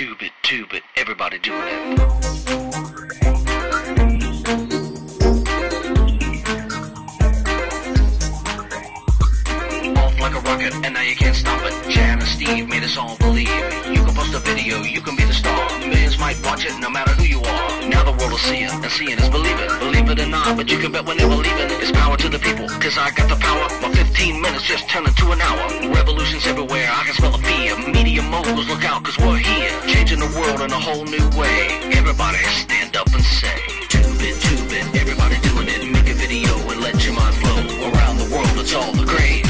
Tube it, tube it, everybody doing it. Off like a rocket, and now you can't stop it. Jan and Steve made us all believe. A video, you can be the star. Millions might watch it, no matter who you are. Now the world will see it, and seeing is believing. Believe it or not, but you can bet we're never leaving. It's power to the people, cause I got the power. My 15 minutes just turn into an hour. Revolutions everywhere, I can smell the fear. Media moguls, look out, cause we're here. Changing the world in a whole new way. Everybody stand up and say, Tube it, tube it, everybody doing it. Make a video and let your mind flow. Around the world, it's all the craze.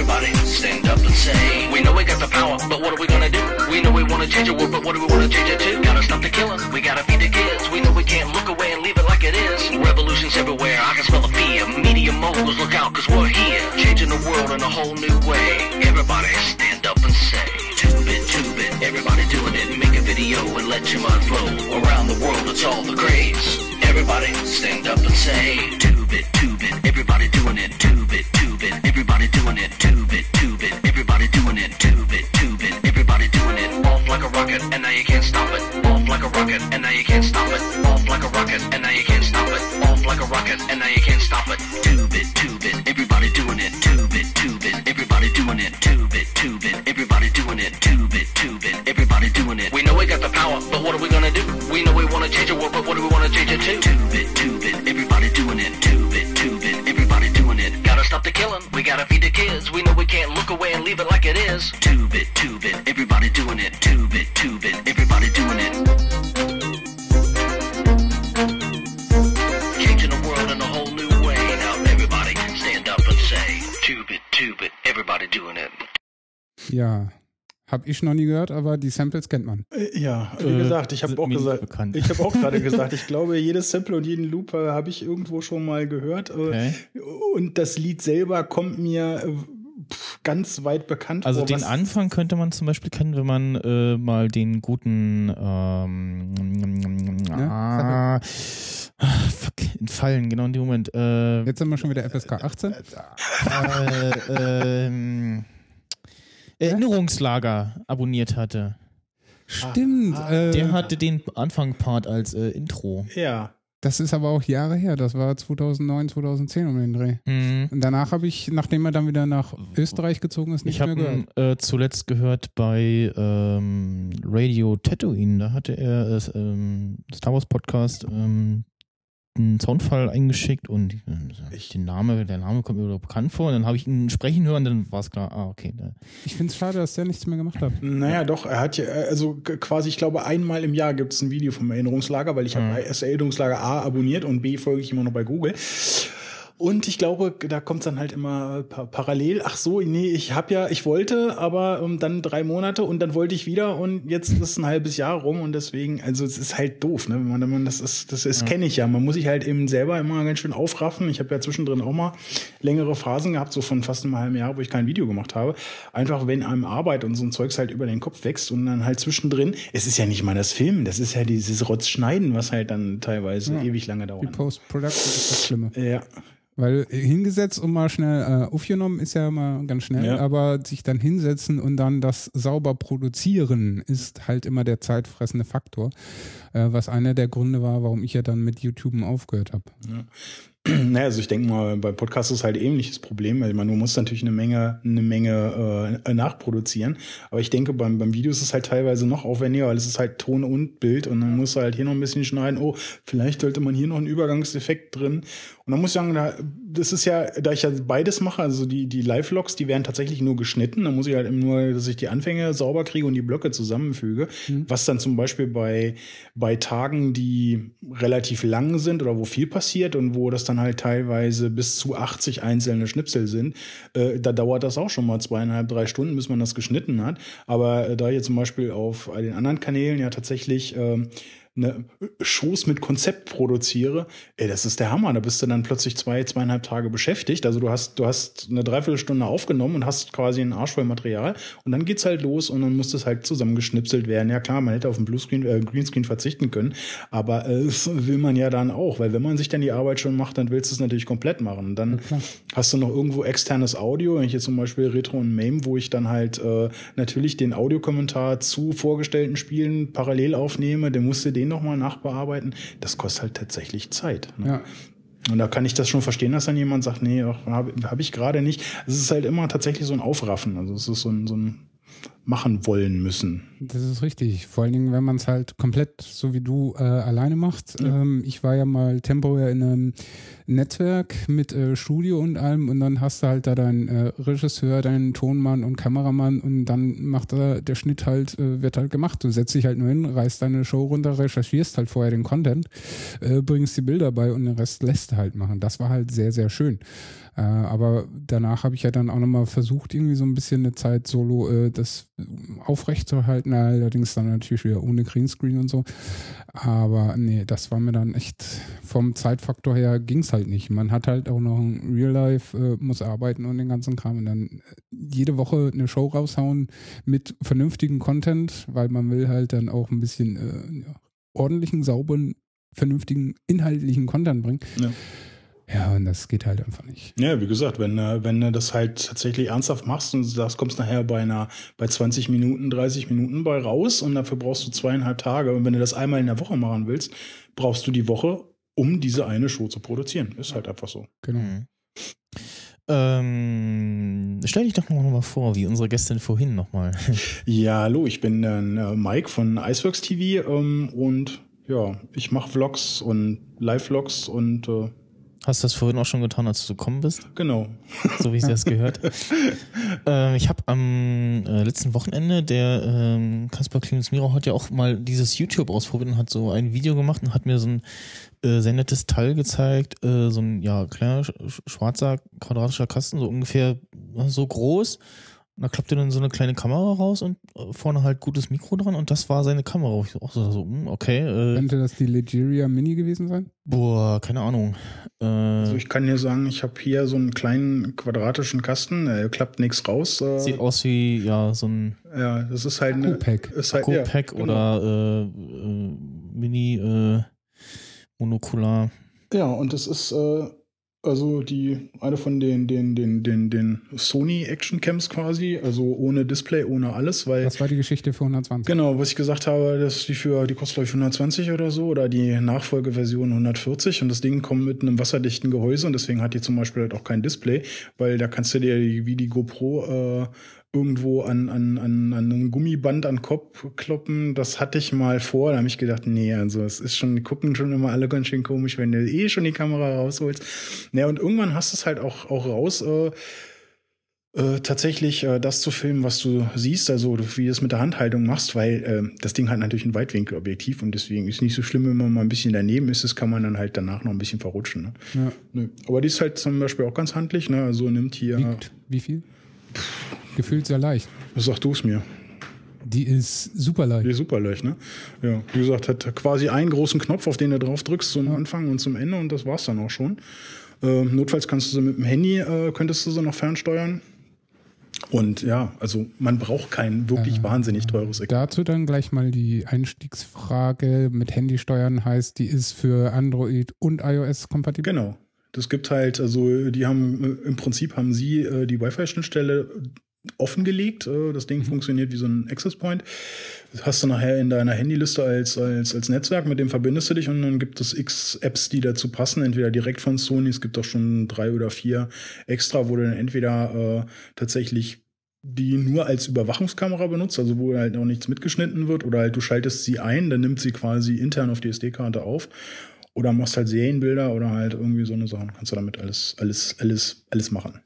Everybody stand up and say, We know we got the power, but what are we gonna do? We know we wanna change the world, but what do we wanna change it to? Gotta stop the killing, we gotta feed the kids. We know we can't look away and leave it like it is. Revolutions everywhere, I can smell the fear. Media moguls, look out, cause we're here. Changing the world in a whole new way. Everybody stand up and say, Tube it, tube it, everybody doing it. Make a video and let your mind flow. Around the world, it's all the craze. Everybody stand up and say, Tube it, tube it, everybody doing it. Tube it, tube it, everybody doing it. Tube it, tube it, everybody doing it. Tube it, tube it, everybody doing it. Off like a rocket, and now you can't stop it. Off like a rocket, and now you can't stop it. Off like a rocket, and now you can't stop it. Off like a rocket, and now you can't stop it. Tube it, tube it, everybody doing it. Tube it, tube it, everybody doing it. Tube it, tube it, everybody doing it. Tube it, tube it, Wanna change the world, but what do we wanna change it to? Tube it, tube it, everybody doing it. Tube it, tube it, everybody doing it. Gotta stop the killing, we gotta feed the kids. We know we can't look away and leave it like it is. Tube it, tube it, everybody doing it. Tube it, tube it, everybody doing it. Changing the world in a whole new way. Now everybody stand up and say, Tube it, tube it, everybody doing it. Ja, habe ich noch nie gehört, aber die Samples kennt man. Äh, Ja, wie Äh, gesagt, ich habe auch gesagt, bekannt. ich habe auch gerade gesagt, ich glaube, jedes Sample und jeden Loop äh, habe ich irgendwo schon mal gehört. Äh, Okay. Und das Lied selber kommt mir äh, ganz weit bekannt Also vor. den Anfang könnte man zum Beispiel kennen, wenn man äh, mal den guten ähm, ah, ah, fuck, entfallen, genau in dem Moment. Äh, Jetzt sind wir schon wieder FSK 18. äh, ähm, Erinnerungslager abonniert hatte. Stimmt. Ah, äh, Der hatte den Anfangpart als äh, Intro. Ja, das ist aber auch Jahre her. Das war 2009, 2010 um den Dreh. Hm. Und danach habe ich, nachdem er dann wieder nach Österreich gezogen ist, nicht Ich habe mehr ihn gehört. äh, zuletzt gehört bei ähm, Radio Tatooine. Da hatte er das ähm, Star Wars Podcast ähm, einen Soundfall eingeschickt und äh, Ich- den Name, der Name kommt mir bekannt vor. Und dann habe ich ihn sprechen hören, dann war es klar, ah, okay. Ich finde es schade, dass der nichts mehr gemacht hat. naja, doch, er hat ja, äh, also quasi, ich glaube, einmal im Jahr gibt es ein Video vom Erinnerungslager, weil ich Mhm. habe das Erinnerungslager A abonniert und B folge ich immer noch bei Google. Und ich glaube, da kommt dann halt immer pa parallel. Ach so, nee, ich habe ja, ich wollte, aber ähm, dann drei Monate und dann wollte ich wieder und jetzt ist ein halbes Jahr rum und deswegen, also es ist halt doof, ne? Wenn man, wenn man das ist, das ist kenne ich ja. Man muss sich halt eben selber immer ganz schön aufraffen. Ich habe ja zwischendrin auch mal längere Phasen gehabt, so von fast einem halben Jahr, wo ich kein Video gemacht habe. Einfach wenn einem Arbeit und so ein Zeugs halt über den Kopf wächst und dann halt zwischendrin, es ist ja nicht mal das Filmen, das ist ja dieses Rotzschneiden, was halt dann teilweise Ja. ewig lange Die dauert. Post-Production ist das Schlimme. Ja. Weil hingesetzt und mal schnell äh, aufgenommen ist ja immer ganz schnell, Ja. aber sich dann hinsetzen und dann das sauber produzieren ist halt immer der zeitfressende Faktor, äh, was einer der Gründe war, warum ich ja dann mit YouTube aufgehört habe. Naja, also ich denke mal, bei Podcasts ist halt ähnliches Problem, weil man du musst natürlich eine Menge, eine Menge äh, nachproduzieren. Aber ich denke, beim, beim Video ist es halt teilweise noch aufwendiger, weil es ist halt Ton und Bild und dann musst du halt hier noch ein bisschen schneiden. Oh, vielleicht sollte man hier noch einen Übergangseffekt drin. Und dann muss ich sagen, da, das ist ja, da ich ja beides mache, also die, die Live-Logs, die werden tatsächlich nur geschnitten. Da muss ich halt eben nur, dass ich die Anfänge sauber kriege und die Blöcke zusammenfüge. Was dann zum Beispiel bei, bei Tagen, die relativ lang sind oder wo viel passiert und wo das dann halt teilweise bis zu 80 einzelne Schnipsel sind, äh, da dauert das auch schon mal zweieinhalb, drei Stunden, bis man das geschnitten hat. Aber äh, da hier zum Beispiel auf den anderen Kanälen ja tatsächlich ähm, eine Shows mit Konzept produziere, ey, das ist der Hammer. Da bist du dann plötzlich zwei, zweieinhalb Tage beschäftigt. Also du hast, du hast eine Dreiviertelstunde aufgenommen und hast quasi einen Arsch voll Material und dann geht's halt los und dann muss das halt zusammengeschnipselt werden. Ja klar, man hätte auf den Bluescreen, äh, Greenscreen verzichten können, aber äh, will man ja dann auch, weil wenn man sich dann die Arbeit schon macht, dann willst du es natürlich komplett machen. Und dann Ja, hast du noch irgendwo externes Audio, wenn ich jetzt zum Beispiel Retro und MAME, wo ich dann halt äh, natürlich den Audiokommentar zu vorgestellten Spielen parallel aufnehme, dann musst du den nochmal nachbearbeiten. Das kostet halt tatsächlich Zeit. Ne? Ja. Und da kann ich das schon verstehen, dass dann jemand sagt, nee, habe hab ich gerade nicht. Es ist halt immer tatsächlich so ein Aufraffen. Also es ist so ein, so ein machen wollen müssen. Das ist richtig. Vor allen Dingen, wenn man es halt komplett so wie du äh, alleine macht. Ja. Ähm, ich war ja mal temporär in einem Netzwerk mit äh, Studio und allem und dann hast du halt da deinen äh, Regisseur, deinen Tonmann und Kameramann und dann macht er der Schnitt halt, äh, wird halt gemacht. Du setzt dich halt nur hin, reißt deine Show runter, recherchierst halt vorher den Content, äh, bringst die Bilder bei und den Rest lässt du halt machen. Das war halt sehr, sehr schön. Äh, aber danach habe ich ja dann auch nochmal versucht, irgendwie so ein bisschen eine Zeit solo das aufrechtzuerhalten, allerdings dann natürlich wieder ohne Greenscreen und so. Aber nee, das war mir dann echt vom Zeitfaktor her ging es halt nicht. Man hat halt auch noch ein Real Life, äh, muss arbeiten und den ganzen Kram und dann äh, jede Woche eine Show raushauen mit vernünftigem Content, weil man will halt dann auch ein bisschen äh, ordentlichen, sauberen, vernünftigen, inhaltlichen Content bringen. Ja. Ja, und das geht halt einfach nicht. Ja, wie gesagt, wenn, äh, wenn du das halt tatsächlich ernsthaft machst und das kommst nachher bei einer, bei 20 Minuten, 30 Minuten bei raus und dafür brauchst du zweieinhalb Tage. Und wenn du das einmal in der Woche machen willst, brauchst du die Woche, um diese eine Show zu produzieren. Ist halt einfach so. Genau. Mhm. Ähm, stell dich doch noch mal vor, wie unsere Gästin vorhin nochmal. Ja, hallo, ich bin äh, Mike von Iceworks TV ähm, und ja, ich mache Vlogs und Live-Vlogs und äh, Hast du das vorhin auch schon getan, als du gekommen bist? genau. so wie ich das gehört. ähm, ich habe am äh, letzten Wochenende, der ähm, Kaspar Clemens Miro hat ja auch mal dieses YouTube ausprobiert und hat so ein Video gemacht und hat mir so ein äh, sehr nettes Teil gezeigt, äh, so ein ja kleiner sch schwarzer quadratischer Kasten, so ungefähr äh, so groß. Und da klappte dann so eine kleine Kamera raus und äh, vorne halt gutes Mikro dran und das war seine Kamera. Ich auch so, so hm, okay, äh, Könnte das die Legeria Mini gewesen sein? boah, keine Ahnung. Äh, Also ich kann dir sagen, ich habe hier so einen kleinen quadratischen Kasten, äh, klappt nichts raus. Äh, sieht aus wie ja so ein ja, das ist halt eine, Akku-Pack. ist halt, ja, Akku-Pack genau. oder äh, äh, Mini äh, Monokular. Ja, und das ist äh, also die eine von den den den den den Sony Action Cams quasi, also ohne Display, ohne alles, weil Das war die Geschichte für 120. Genau, was ich gesagt habe, dass die für, die kostet glaube ich 120 oder so oder die Nachfolgeversion 140 und das Ding kommt mit einem wasserdichten Gehäuse und deswegen hat die zum Beispiel halt auch kein Display, weil da kannst du dir wie die GoPro äh, irgendwo an, an, an, an ein Gummiband an Kopf kloppen. Das hatte ich mal vor, da habe ich gedacht, nee, also es ist schon, die gucken schon immer alle ganz schön komisch, wenn du eh schon die Kamera rausholst. Naja, und irgendwann hast du es halt auch, auch raus. Äh, äh, tatsächlich äh, das zu filmen, was du siehst, also wie du es mit der Handhaltung machst, weil äh, das Ding hat natürlich ein Weitwinkelobjektiv und deswegen ist nicht so schlimm, wenn man mal ein bisschen daneben ist, das kann man dann halt danach noch ein bisschen verrutschen. Ne? Ja. Nö. Aber die ist halt zum Beispiel auch ganz handlich, ne? Also nimmt hier, Wiegt wie viel? Gefühlt sehr leicht. sag du es mir, Die ist super leicht. die ist super leicht, ne? Ja, wie gesagt, hat quasi einen großen Knopf, auf den du drauf drückst zum Anfang und zum Ende und das war's dann auch schon. Ähm, notfalls kannst du sie mit dem Handy, äh, könntest du sie noch fernsteuern. Und ja, also man braucht kein wirklich wahnsinnig teures Equipment. Dazu dann gleich mal die Einstiegsfrage mit Handysteuern heißt, die ist für Android und iOS kompatibel. Genau. Das gibt halt, also die haben im Prinzip haben sie äh, die Wi-Fi-Schnittstelle offengelegt. Äh, das Ding funktioniert wie so ein Access Point. Das hast du nachher in deiner Handyliste als, als, als Netzwerk, mit dem verbindest du dich und dann gibt es x Apps, die dazu passen, entweder direkt von Sony, es gibt auch schon drei oder vier extra, wo du dann entweder äh, tatsächlich die nur als Überwachungskamera benutzt, also wo halt noch nichts mitgeschnitten wird, oder halt du schaltest sie ein, dann nimmt sie quasi intern auf die SD-Karte auf. Oder machst halt Serienbilder oder halt irgendwie so eine Sachen. Kannst du damit alles, alles, alles, alles machen.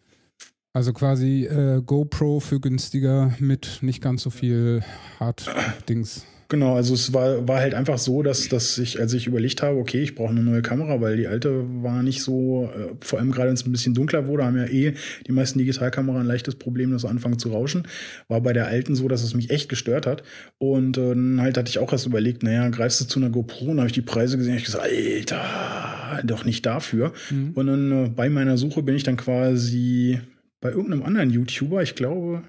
Also quasi äh, GoPro für günstiger mit nicht ganz so viel Hard-Dings. Genau, also es war, war halt einfach so, dass, dass ich, als ich überlegt habe, okay, ich brauche eine neue Kamera, weil die alte war nicht so, äh, vor allem gerade wenn es ein bisschen dunkler wurde, haben ja eh die meisten Digitalkameras ein leichtes Problem, dass sie anfangen zu rauschen. War bei der alten so, dass es mich echt gestört hat. Und äh, dann halt hatte ich auch erst überlegt, naja, greifst du zu einer GoPro und habe ich die Preise gesehen, ich gesagt, Alter, doch nicht dafür. Mhm. Und dann äh, bei meiner Suche bin ich dann quasi bei irgendeinem anderen YouTuber, ich glaube,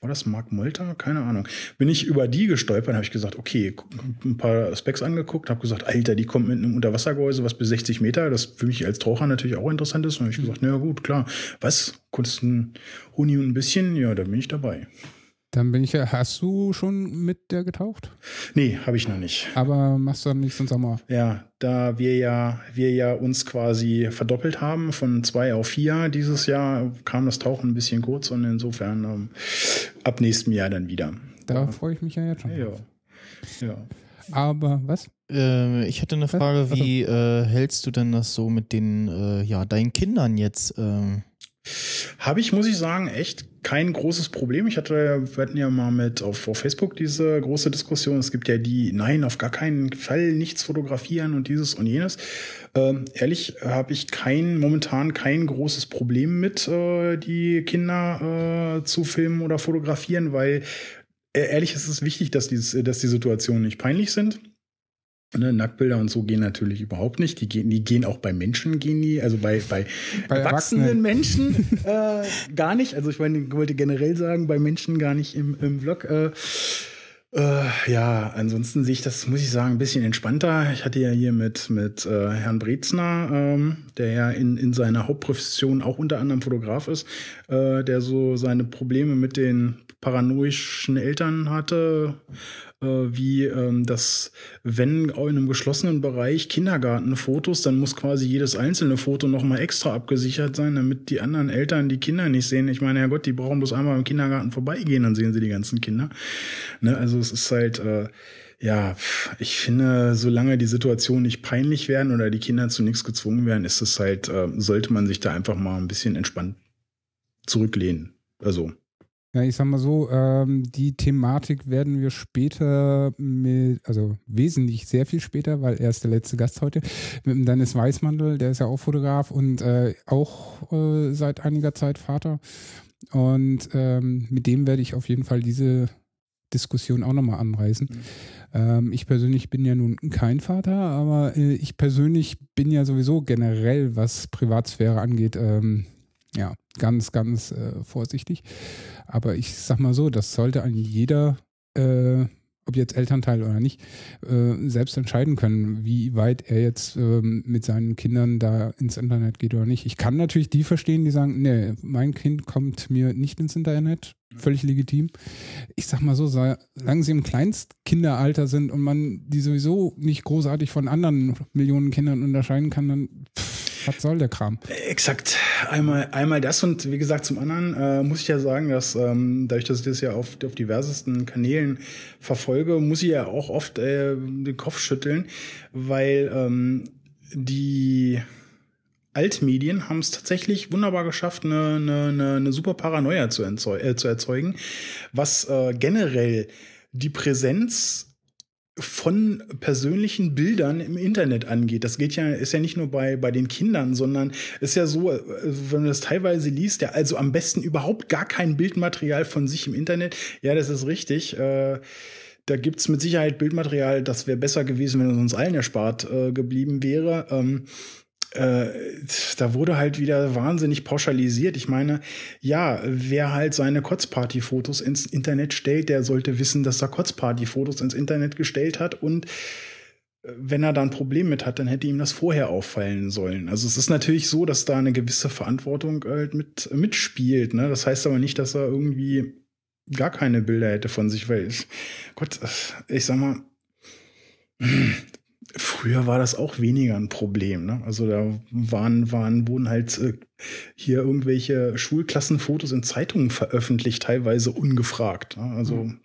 war das Mark Molter? Keine Ahnung. Bin ich über die gestolpert, habe ich gesagt, okay, ein paar Specs angeguckt, habe gesagt, Alter, die kommt mit einem Unterwassergehäuse, was bis 60 Meter, das für mich als Taucher natürlich auch interessant ist. Und habe ich gesagt, na gut, klar. Was? Kosten Huni und ein bisschen? Ja, da bin ich dabei. Dann bin ich ja, hast du schon mit der getaucht? Nee, habe ich noch nicht. Aber machst du dann nächsten Sommer? Ja, da wir ja, wir ja uns quasi verdoppelt haben von zwei auf vier dieses Jahr, kam das Tauchen ein bisschen kurz und insofern ähm, ab nächstem Jahr dann wieder. Da ja. freue ich mich ja jetzt schon. Ja. ja. Aber was? Äh, ich hatte eine Frage, wie äh, hältst du denn das so mit den, äh, ja, deinen Kindern jetzt? Ähm? Habe ich, muss ich sagen, echt kein großes Problem. Ich hatte, wir hatten ja mal mit auf, auf Facebook diese große Diskussion. Es gibt ja die, nein, auf gar keinen Fall nichts fotografieren und dieses und jenes. Ähm, ehrlich habe ich kein, momentan kein großes Problem mit, äh, die Kinder äh, zu filmen oder fotografieren, weil äh, ehrlich ist es wichtig, dass, dieses, dass die Situationen nicht peinlich sind. Ne, Nacktbilder und so gehen natürlich überhaupt nicht. Die gehen, die gehen auch bei Menschen, gehen die, also bei, bei, bei erwachsenen Menschen äh, gar nicht. Also ich meine, ich wollte generell sagen, bei Menschen gar nicht im, im Vlog. Äh, äh, ja, ansonsten sehe ich das, muss ich sagen, ein bisschen entspannter. Ich hatte ja hier mit, mit äh, Herrn Brezner, ähm, der ja in, in seiner Hauptprofession auch unter anderem Fotograf ist, äh, der so seine Probleme mit den paranoischen Eltern hatte äh, wie ähm, das, wenn in einem geschlossenen Bereich Kindergartenfotos, dann muss quasi jedes einzelne Foto nochmal extra abgesichert sein, damit die anderen Eltern die Kinder nicht sehen. Ich meine, ja Gott, die brauchen bloß einmal im Kindergarten vorbeigehen, dann sehen sie die ganzen Kinder. Ne? Also es ist halt, äh, ja, ich finde, solange die Situation nicht peinlich werden oder die Kinder zu nichts gezwungen werden, ist es halt, äh, sollte man sich da einfach mal ein bisschen entspannt zurücklehnen. Also ja, ich sag mal so, ähm, die Thematik werden wir später mit, also wesentlich sehr viel später, weil er ist der letzte Gast heute, mit dem Dennis Weißmandel, der ist ja auch Fotograf und äh, auch äh, seit einiger Zeit Vater. Und ähm, mit dem werde ich auf jeden Fall diese Diskussion auch nochmal anreißen. Mhm. Ähm, ich persönlich bin ja nun kein Vater, aber äh, ich persönlich bin ja sowieso generell, was Privatsphäre angeht, ähm, ja, ganz, ganz äh, vorsichtig. Aber ich sag mal so, das sollte an jeder, äh, ob jetzt Elternteil oder nicht, äh, selbst entscheiden können, wie weit er jetzt ähm, mit seinen Kindern da ins Internet geht oder nicht. Ich kann natürlich die verstehen, die sagen, nee, mein Kind kommt mir nicht ins Internet. Völlig legitim. Ich sag mal so, solange sie im Kleinstkinderalter sind und man die sowieso nicht großartig von anderen Millionen Kindern unterscheiden kann, dann pff, was soll der Kram? Exakt. Einmal, einmal das und wie gesagt, zum anderen äh, muss ich ja sagen, dass ähm, dadurch, dass ich das ja auf, auf diversesten Kanälen verfolge, muss ich ja auch oft äh, den Kopf schütteln, weil ähm, die Altmedien haben es tatsächlich wunderbar geschafft, eine, eine, eine super Paranoia zu, äh, zu erzeugen, was äh, generell die Präsenz von persönlichen Bildern im Internet angeht. Das geht ja, ist ja nicht nur bei, bei den Kindern, sondern ist ja so, äh, wenn man das teilweise liest, ja, also am besten überhaupt gar kein Bildmaterial von sich im Internet. Ja, das ist richtig. Äh, da gibt's mit Sicherheit Bildmaterial, das wäre besser gewesen, wenn es uns allen erspart äh, geblieben wäre. Ähm, äh, da wurde halt wieder wahnsinnig pauschalisiert. Ich meine, ja, wer halt seine Kotzparty-Fotos ins Internet stellt, der sollte wissen, dass er Kotzparty-Fotos ins Internet gestellt hat und äh, wenn er da ein Problem mit hat, dann hätte ihm das vorher auffallen sollen. Also es ist natürlich so, dass da eine gewisse Verantwortung halt mit mitspielt. Ne? Das heißt aber nicht, dass er irgendwie gar keine Bilder hätte von sich, weil ich, Gott, ich sag mal, Früher war das auch weniger ein Problem. Ne? Also da waren, waren, wurden halt äh, hier irgendwelche Schulklassenfotos in Zeitungen veröffentlicht, teilweise ungefragt. Ne? Also. Mhm.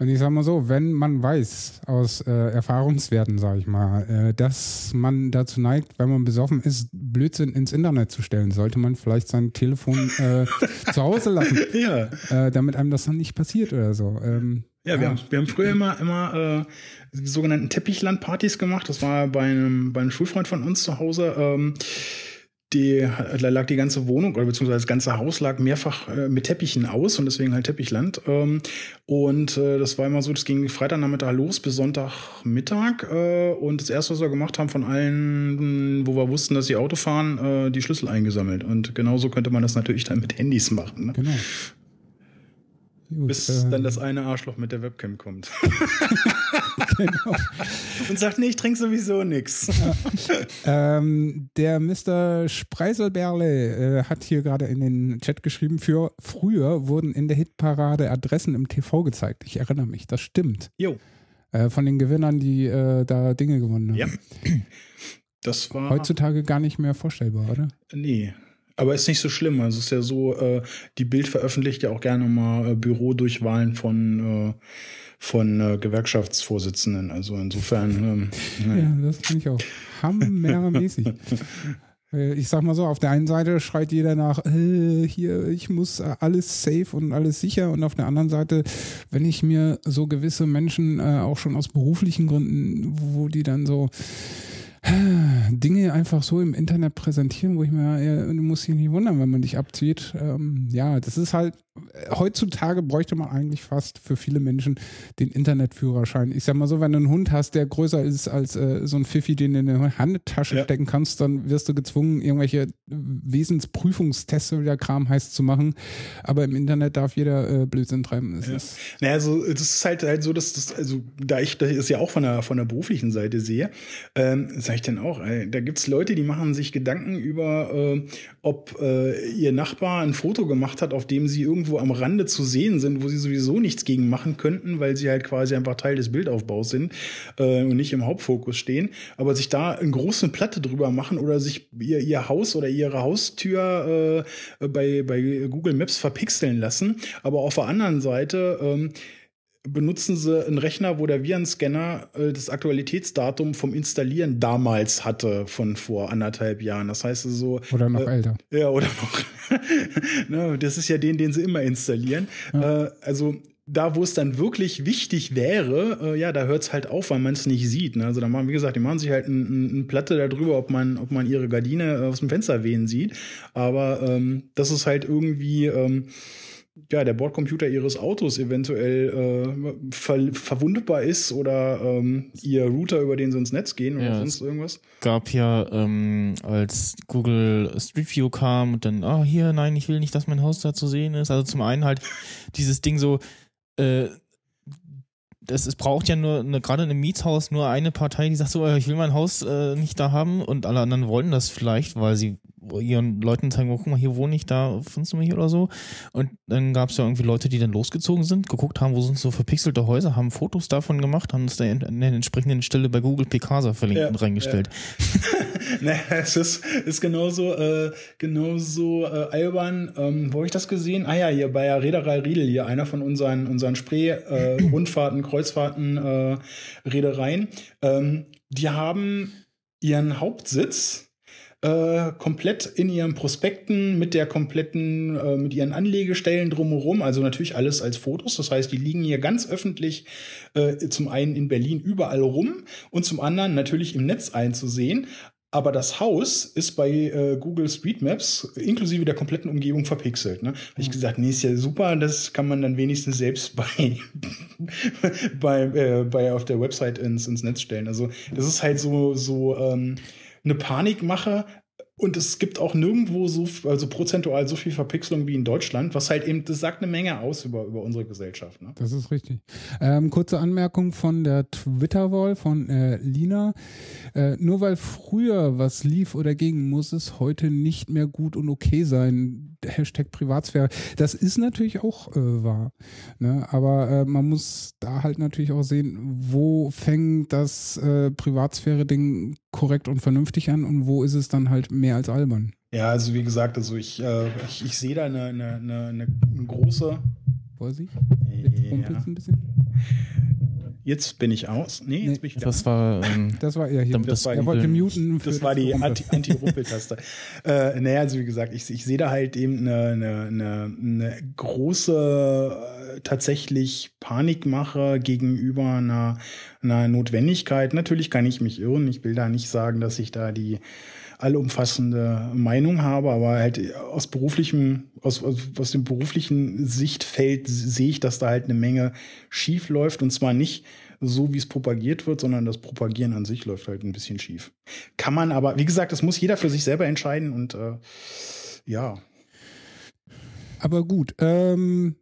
Und ich sag mal so, wenn man weiß aus äh, Erfahrungswerten, sag ich mal, äh, dass man dazu neigt, wenn man besoffen ist, Blödsinn ins Internet zu stellen, sollte man vielleicht sein Telefon äh, zu Hause lassen, ja. äh, damit einem das dann nicht passiert oder so. Ähm, Ja, wir, haben, wir haben früher immer, immer äh, sogenannten Teppichland-Partys gemacht. Das war bei einem, bei einem Schulfreund von uns zu Hause. Ähm, die, da lag die ganze Wohnung oder beziehungsweise das ganze Haus lag mehrfach äh, mit Teppichen aus und deswegen halt Teppichland. Ähm, und äh, das war immer so, das ging Freitagnachmittag los bis Sonntagmittag. Äh, und das erste, was wir gemacht haben von allen, wo wir wussten, dass sie Auto fahren, äh, die Schlüssel eingesammelt. Und genauso könnte man das natürlich dann mit Handys machen. Ne? Genau. Gut, Bis äh, dann das eine Arschloch mit der Webcam kommt. genau. und sagt, nee, ich trinke sowieso nix. Ähm, der Mr. Spreiselberle äh, hat hier gerade in den Chat geschrieben, für früher wurden in der Hitparade Adressen im TV gezeigt. Ich erinnere mich, das stimmt. Jo. Äh, von den Gewinnern, die äh, da Dinge gewonnen haben. Ja. Das war. Heutzutage gar nicht mehr vorstellbar, oder? Nee. Aber ist nicht so schlimm. Also es ist ja so, äh, die Bild veröffentlicht ja auch gerne mal äh, Bürodurchwahlen von, äh, von äh, Gewerkschaftsvorsitzenden. Also insofern. Ähm, Ja, das finde ich auch hammermäßig. Äh, Ich sag mal so, auf der einen Seite schreit jeder nach, äh, hier, ich muss äh, alles safe und alles sicher und auf der anderen Seite, wenn ich mir so gewisse Menschen äh, auch schon aus beruflichen Gründen, wo die dann so Dinge einfach so im Internet präsentieren, wo ich mir, äh, du musst dich nicht wundern, wenn man dich abzieht. Ähm, ja, das ist halt, heutzutage bräuchte man eigentlich fast für viele Menschen den Internetführerschein. Ich sag mal so, wenn du einen Hund hast, der größer ist als äh, so ein Pfiffi, den du in eine Handtasche Ja. stecken kannst, dann wirst du gezwungen, irgendwelche Wesensprüfungstests, wie der Kram heißt, zu machen. Aber im Internet darf jeder äh, Blödsinn treiben. Es ist, Naja, also das ist halt halt so, dass das, also da ich das ja auch von der von der beruflichen Seite sehe, ähm, sage ich dann auch, ey, da gibt's Leute, die machen sich Gedanken über, äh, ob äh, ihr Nachbar ein Foto gemacht hat, auf dem sie irgendwo am Rande zu sehen sind, wo sie sowieso nichts gegen machen könnten, weil sie halt quasi einfach Teil des Bildaufbaus sind äh, und nicht im Hauptfokus stehen, aber sich da eine große Platte drüber machen oder sich ihr, ihr Haus oder ihre Haustür äh, bei, bei Google Maps verpixeln lassen, aber auf der anderen Seite ähm, benutzen sie einen Rechner, wo der Virenscanner äh, das Aktualitätsdatum vom Installieren damals hatte von vor anderthalb Jahren. Das heißt so. oder noch äh, älter. Ja, oder noch. ne, das ist ja den, den sie immer installieren. Äh, also da, wo es dann wirklich wichtig wäre, äh, ja, da hört es halt auf, weil man es nicht sieht. Ne? Also da machen, wie gesagt, die machen sich halt eine ein, ein Platte darüber, ob man, ob man ihre Gardine äh, aus dem Fenster wehen sieht. Aber ähm, das ist halt irgendwie. Ähm, ja, der Bordcomputer ihres Autos eventuell äh, ver verwundbar ist oder ähm, ihr Router, über den sie ins Netz gehen oder Ja, sonst irgendwas. gab ja, ähm, als Google Street View kam und dann, ah, hier, nein, ich will nicht, dass mein Haus da zu sehen ist. Also zum einen halt dieses Ding so, äh, das, es braucht ja nur, eine, gerade in einem Mietshaus, nur eine Partei, die sagt so, äh, ich will mein Haus äh, nicht da haben und alle anderen wollen das vielleicht, weil sie ihren Leuten zeigen, oh, guck mal, hier wohne ich, da findest du mich oder so. Und dann gab es ja irgendwie Leute, die dann losgezogen sind, geguckt haben, wo sind so verpixelte Häuser, haben Fotos davon gemacht, haben es da an der entsprechenden Stelle bei Google Picasa verlinkt Ja, und reingestellt. naja, es ist, ist genauso, äh, genauso äh, albern. Ähm, wo habe ich das gesehen? Ah ja, hier bei der Reederei Riedel, hier einer von unseren, unseren Spree-Rundfahrten, Kreuzfahrten, äh, Reedereien. Ähm, die haben ihren Hauptsitz äh, komplett in ihren Prospekten mit der kompletten, äh, mit ihren Anlegestellen drumherum, also natürlich alles als Fotos. Das heißt, die liegen hier ganz öffentlich äh, zum einen in Berlin überall rum und zum anderen natürlich im Netz einzusehen. Aber das Haus ist bei äh, Google Street Maps inklusive der kompletten Umgebung verpixelt. Ne? Hab ich gesagt, nee, ist ja super, das kann man dann wenigstens selbst bei, bei, äh, bei auf der Website ins, ins Netz stellen. Also das ist halt so, so ähm, eine Panikmache. Und es gibt auch nirgendwo so, also prozentual so viel Verpixelung wie in Deutschland, was halt eben, das sagt eine Menge aus über, über unsere Gesellschaft. Ne? Das ist richtig. Ähm, kurze Anmerkung von der Twitter-Wall von äh, Lina. Äh, nur weil früher was lief oder ging, muss es heute nicht mehr gut und okay sein. Hashtag Privatsphäre. Das ist natürlich auch äh, wahr. Ne? Aber äh, man muss da halt natürlich auch sehen, wo fängt das äh, Privatsphäre-Ding korrekt und vernünftig an und wo ist es dann halt mehr als albern. Ja, also wie gesagt, also ich, äh, ich, ich sehe da eine, eine, eine, eine große. Vorsicht. Ja. Rumpelt's ein bisschen. Jetzt bin ich aus. Nee, jetzt bin ich wieder. Das war, ähm, Das war er hier. Damit das war er wollte muten. für Das war die Rumpeln. Anti- Anti-Rumpeltaste. äh, naja, also wie gesagt, ich, ich sehe da halt eben eine, eine, eine, eine große tatsächlich Panikmache gegenüber einer, einer Notwendigkeit. Natürlich kann ich mich irren. Ich will da nicht sagen, dass ich da die allumfassende Meinung habe, aber halt aus beruflichem, aus, aus, aus dem beruflichen Sichtfeld sehe ich, dass da halt eine Menge schief läuft und zwar nicht so, wie es propagiert wird, sondern das Propagieren an sich läuft halt ein bisschen schief. Kann man aber, wie gesagt, das muss jeder für sich selber entscheiden und äh, ja. Aber gut, ähm,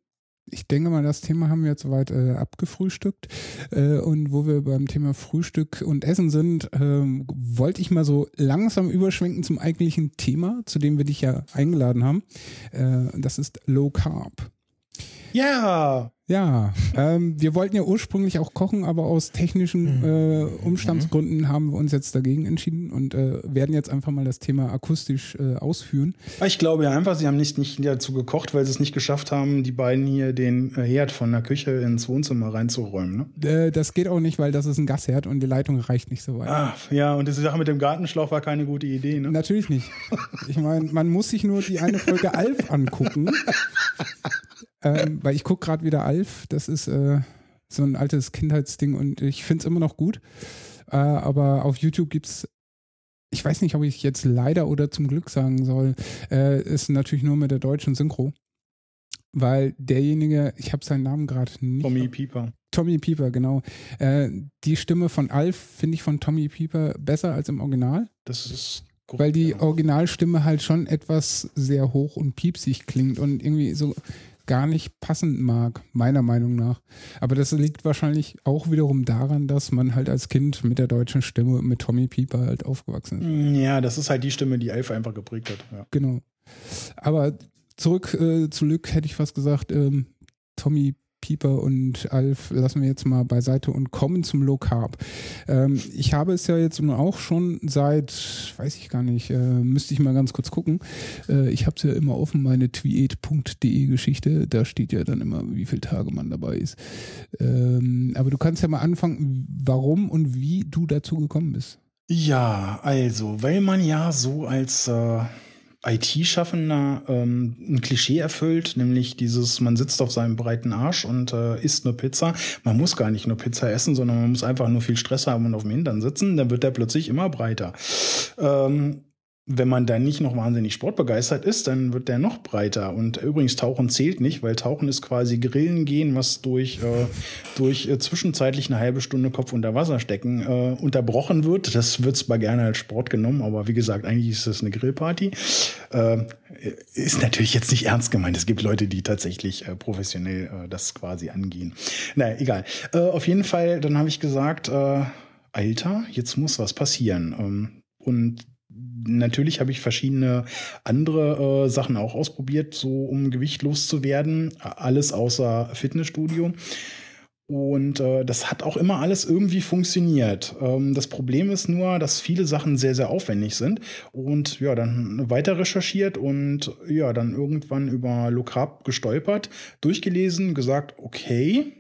ich denke mal, das Thema haben wir jetzt soweit äh, abgefrühstückt. Äh, und wo wir beim Thema Frühstück und Essen sind, äh, wollte ich mal so langsam überschwenken zum eigentlichen Thema, zu dem wir dich ja eingeladen haben. Äh, das ist Low Carb. Ja. Ja, ähm, wir wollten ja ursprünglich auch kochen, aber aus technischen Mhm. äh, Umstandsgründen haben wir uns jetzt dagegen entschieden und äh, werden jetzt einfach mal das Thema akustisch äh, ausführen. Ich glaube ja einfach, sie haben nicht, nicht dazu gekocht, weil sie es nicht geschafft haben, die beiden hier den äh, Herd von der Küche ins Wohnzimmer reinzuräumen. Ne? Äh, das geht auch nicht, weil das ist ein Gasherd und die Leitung reicht nicht so weit. Ah, ja, und diese Sache mit dem Gartenschlauch war keine gute Idee. Ne? Natürlich nicht. Ich meine, man muss sich nur die eine Folge Alf angucken. ähm, weil ich gucke gerade wieder Alf. Das ist äh, so ein altes Kindheitsding und ich finde es immer noch gut. Äh, aber auf YouTube gibt's ich weiß nicht, ob ich jetzt leider oder zum Glück sagen soll, äh, ist natürlich nur mit der deutschen Synchro. Weil derjenige, ich habe seinen Namen gerade nicht. Tommy Pieper. Tommy Pieper, genau. Äh, die Stimme von Alf finde ich von Tommy Pieper besser als im Original. Das ist Weil die. Originalstimme halt schon etwas sehr hoch und piepsig klingt und irgendwie so gar nicht passend mag, meiner Meinung nach. Aber das liegt wahrscheinlich auch wiederum daran, dass man halt als Kind mit der deutschen Stimme, mit Tommy Pieper halt aufgewachsen ist. Ja, das ist halt die Stimme, die Elf einfach geprägt hat. Ja. Genau. Aber zurück äh, zu Lück hätte ich fast gesagt, ähm, Tommy Pieper und Alf lassen wir jetzt mal beiseite und kommen zum Low Carb. Ähm, ich habe es ja jetzt nun auch schon seit, weiß ich gar nicht, äh, müsste ich mal ganz kurz gucken. Äh, ich habe es ja immer offen, meine tweet.de Geschichte. Da steht ja dann immer, wie viele Tage man dabei ist. Ähm, aber du kannst ja mal anfangen, warum und wie du dazu gekommen bist. Ja, also, weil man ja so als äh, IT-Schaffender ähm, ein Klischee erfüllt, nämlich dieses, man sitzt auf seinem breiten Arsch und äh, isst nur Pizza. Man muss gar nicht nur Pizza essen, sondern man muss einfach nur viel Stress haben und auf dem Hintern sitzen, dann wird der plötzlich immer breiter. Ähm, wenn man dann nicht noch wahnsinnig sportbegeistert ist, dann wird der noch breiter. Und übrigens, Tauchen zählt nicht, weil Tauchen ist quasi Grillen gehen, was durch, äh, durch äh, zwischenzeitlich eine halbe Stunde Kopf unter Wasser stecken äh, unterbrochen wird. Das wird zwar gerne als Sport genommen, aber wie gesagt, eigentlich ist das eine Grillparty. Äh, ist natürlich jetzt nicht ernst gemeint. Es gibt Leute, die tatsächlich äh, professionell äh, das quasi angehen. Naja, egal. Auf jeden Fall, dann habe ich gesagt, Alter, jetzt muss was passieren. Ähm, und natürlich habe ich verschiedene andere äh, Sachen auch ausprobiert, so um Gewicht loszuwerden. Alles außer Fitnessstudio. Und äh, das hat auch immer alles irgendwie funktioniert. Ähm, das Problem ist nur, dass viele Sachen sehr, sehr aufwendig sind. Und ja, dann weiter recherchiert und ja, dann irgendwann über Low gestolpert, durchgelesen, gesagt, okay,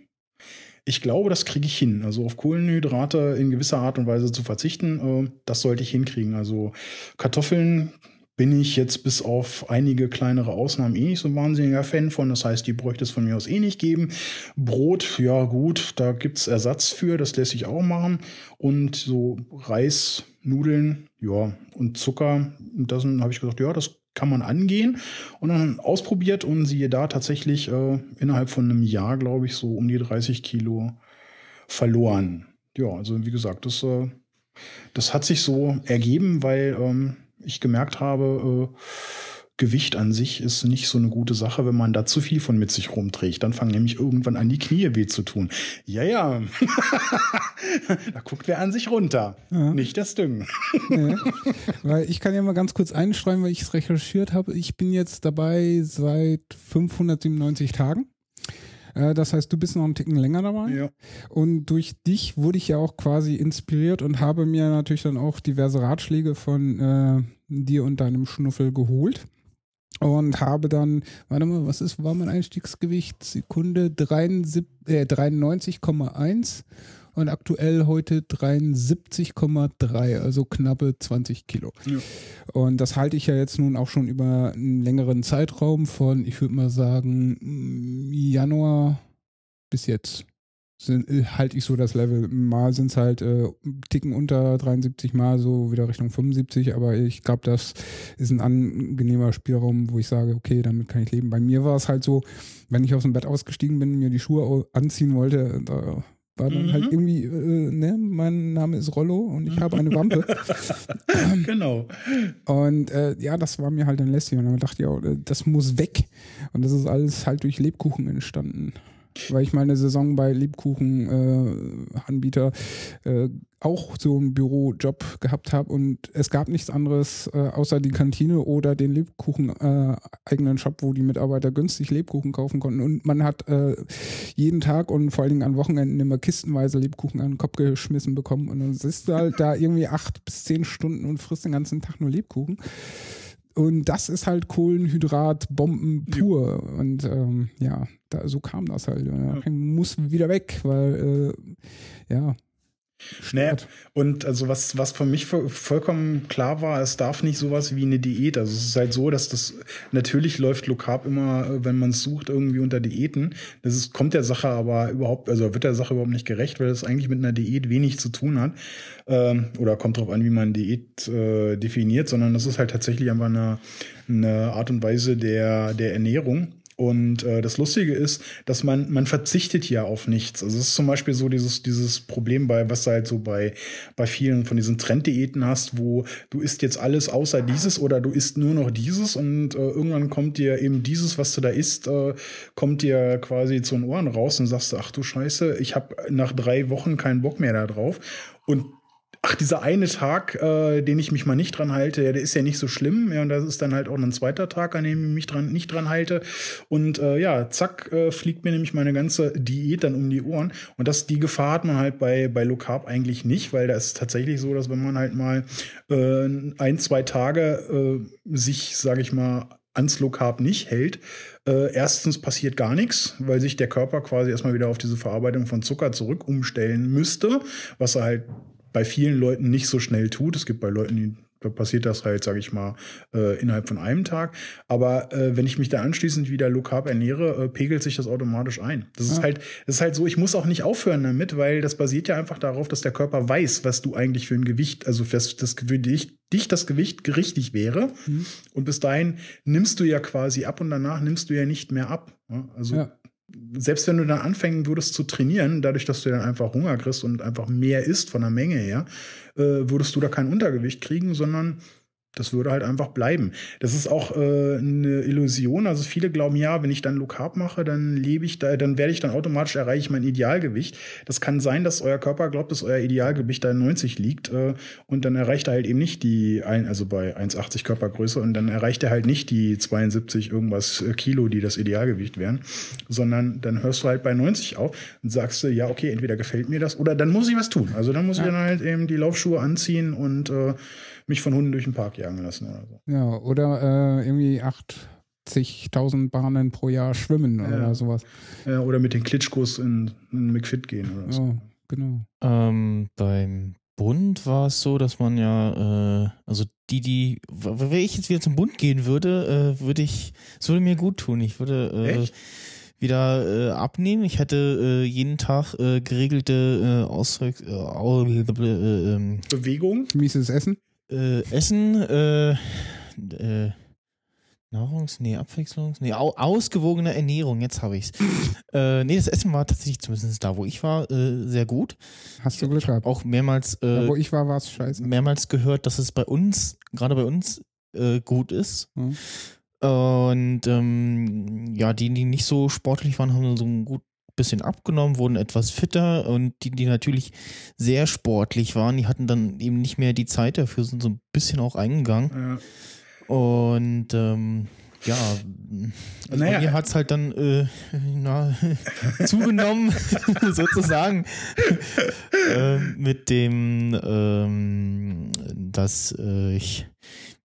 ich glaube, das kriege ich hin. Also auf Kohlenhydrate in gewisser Art und Weise zu verzichten, äh, das sollte ich hinkriegen. Also Kartoffeln bin ich jetzt bis auf einige kleinere Ausnahmen eh nicht so ein wahnsinniger Fan von. Das heißt, die bräuchte es von mir aus eh nicht geben. Brot, ja gut, da gibt's Ersatz für, das lässt sich auch machen. Und so Reis, Nudeln, ja, und Zucker, das habe ich gesagt, ja, das kann man angehen und dann ausprobiert und siehe da tatsächlich äh, innerhalb von einem Jahr, glaube ich, so um die 30 Kilo verloren. Ja, also wie gesagt, das, äh, das hat sich so ergeben, weil ähm, ich gemerkt habe, äh, Gewicht an sich ist nicht so eine gute Sache, wenn man da zu viel von mit sich rumträgt. Dann fangen nämlich irgendwann an, die Knie weh zu tun. Ja, ja. da guckt wer an sich runter. Ja. Nicht das Düngen. Ja. weil ich kann ja mal ganz kurz einstreuen, weil ich es recherchiert habe. Ich bin jetzt dabei seit 597 Tagen. Äh, Das heißt, du bist noch einen Ticken länger dabei. Ja. Und durch dich wurde ich ja auch quasi inspiriert und habe mir natürlich dann auch diverse Ratschläge von äh, dir und deinem Schnuffel geholt. Und habe dann, warte mal, was ist, war mein Einstiegsgewicht? Sekunde 73 äh, 93,1 und aktuell heute 73,3, also knappe 20 Kilo. Ja. Und das halte ich ja jetzt nun auch schon über einen längeren Zeitraum von, ich würde mal sagen, Januar bis jetzt sind, äh, halte ich so das Level. Mal sind es halt äh, Ticken unter 73, mal so wieder Richtung 75, aber ich glaube, das ist ein angenehmer Spielraum, wo ich sage, okay, damit kann ich leben. Bei mir war es halt so, wenn ich aus dem Bett ausgestiegen bin, mir die Schuhe anziehen wollte, da war dann Mhm. halt irgendwie, äh, ne, mein Name ist Rollo und ich habe eine Wampe. Genau. Und äh, ja, das war mir halt dann lästig. Und dann dachte ich auch, äh, das muss weg. Und das ist alles halt durch Lebkuchen entstanden. Weil ich meine Saison bei Lebkuchen-Anbieter äh, auch so einen Bürojob gehabt habe und es gab nichts anderes äh, außer die Kantine oder den Lebkuchen äh, eigenen Shop, wo die Mitarbeiter günstig Lebkuchen kaufen konnten. Und man hat äh, jeden Tag und vor allen Dingen an Wochenenden immer kistenweise Lebkuchen an den Kopf geschmissen bekommen. Und dann sitzt du halt da irgendwie acht bis zehn Stunden und frisst den ganzen Tag nur Lebkuchen. Und das ist halt Kohlenhydrat, Bomben pur. Und ähm, ja, da, so kam das halt. Dann Muss wieder weg, weil äh, ja. Stört. und also was, was für mich vo- vollkommen klar war, es darf nicht sowas wie eine Diät. Also es ist halt so, dass das natürlich läuft Low Carb immer, äh, wenn man es sucht, irgendwie unter Diäten. Das ist, kommt der Sache aber überhaupt, also wird der Sache überhaupt nicht gerecht, weil es eigentlich mit einer Diät wenig zu tun hat. Ähm, oder kommt drauf an, wie man Diät äh, definiert, sondern das ist halt tatsächlich einfach eine, eine Art und Weise der, der Ernährung. Und äh, das Lustige ist, dass man, man verzichtet ja auf nichts. Also es ist zum Beispiel so dieses, dieses Problem bei, was du halt so bei, bei vielen von diesen Trenddiäten hast, wo du isst jetzt alles außer dieses oder du isst nur noch dieses und äh, irgendwann kommt dir eben dieses, was du da isst, äh, kommt dir quasi zu den Ohren raus und sagst, ach du Scheiße, ich habe nach drei Wochen keinen Bock mehr da drauf. Und ach, dieser eine Tag, äh, den ich mich mal nicht dran halte, ja, der ist ja nicht so schlimm. Ja, und das ist dann halt auch ein zweiter Tag, an dem ich mich dran, nicht dran halte. Und äh, ja, zack, äh, fliegt mir nämlich meine ganze Diät dann um die Ohren. Und das, die Gefahr hat man halt bei, bei Low Carb eigentlich nicht, weil da ist tatsächlich so, dass wenn man halt mal äh, ein, zwei Tage äh, sich, sage ich mal, ans Low Carb nicht hält, äh, erstens passiert gar nichts, weil sich der Körper quasi erstmal wieder auf diese Verarbeitung von Zucker zurück umstellen müsste, was er halt bei vielen Leuten nicht so schnell tut. Es gibt bei Leuten, die da passiert das halt, sage ich mal, äh, innerhalb von einem Tag. Aber äh, wenn ich mich da anschließend wieder low carb ernähre, äh, pegelt sich das automatisch ein. Das ist Ja. halt, das ist halt so, ich muss auch nicht aufhören damit, weil das basiert ja einfach darauf, dass der Körper weiß, was du eigentlich für ein Gewicht, also für das, das für dich, dich das Gewicht richtig wäre. Und bis dahin nimmst du ja quasi ab und danach nimmst du ja nicht mehr ab. Ja? Also Ja. Selbst wenn du dann anfangen würdest zu trainieren, dadurch, dass du dann einfach Hunger kriegst und einfach mehr isst von der Menge her, äh, würdest du da kein Untergewicht kriegen, sondern das würde halt einfach bleiben. Das ist auch äh, eine Illusion. Also viele glauben, ja, wenn ich dann Low Carb mache, dann lebe ich da, dann werde ich dann automatisch erreiche ich mein Idealgewicht. Das kann sein, dass euer Körper glaubt, dass euer Idealgewicht da in 90 liegt äh, und dann erreicht er halt eben nicht die, ein, also bei 1,80 Körpergröße und dann erreicht er halt nicht die 72 irgendwas äh, Kilo, die das Idealgewicht wären, sondern dann hörst du halt bei 90 auf und sagst du, ja, okay, entweder gefällt mir das oder dann muss ich was tun. Also dann muss ich dann halt eben die Laufschuhe anziehen und äh, mich von Hunden durch den Park jagen lassen oder so. Ja, oder äh, irgendwie 80.000 Bahnen pro Jahr schwimmen Ja. oder sowas. Äh, oder mit den Klitschkos in, in McFit gehen oder so. Ja, genau. Ähm, beim Bund war es so, dass man ja, äh, also die, die, wenn ich jetzt wieder zum Bund gehen würde, äh, würde ich, es würde mir gut tun. Ich würde äh, Echt? wieder äh, abnehmen. Ich hätte äh, jeden Tag äh, geregelte äh, Ausdruck, äh, au- äh, äh, ähm, Bewegung? Mieses Essen. Äh, Essen, äh, äh, Nahrungs-, nee, Abwechslungs-, nee, au ausgewogene Ernährung, jetzt habe ich's. äh, nee, das Essen war tatsächlich, zumindest da, wo ich war, äh, sehr gut. Hast du Glück gehabt. Auch mehrmals, äh, wo ich war, war es scheiße. mehrmals gehört, dass es bei uns, gerade bei uns, äh, gut ist. Mhm. Und ähm, ja, die, die nicht so sportlich waren, haben so ein gut bisschen abgenommen, wurden etwas fitter und die, die natürlich sehr sportlich waren, die hatten dann eben nicht mehr die Zeit dafür, sind so ein bisschen auch eingegangen. Ja. Und ähm, ja, also Naja. bei mir hat es halt dann äh, na, zugenommen, sozusagen, äh, mit dem, ähm, dass äh, ich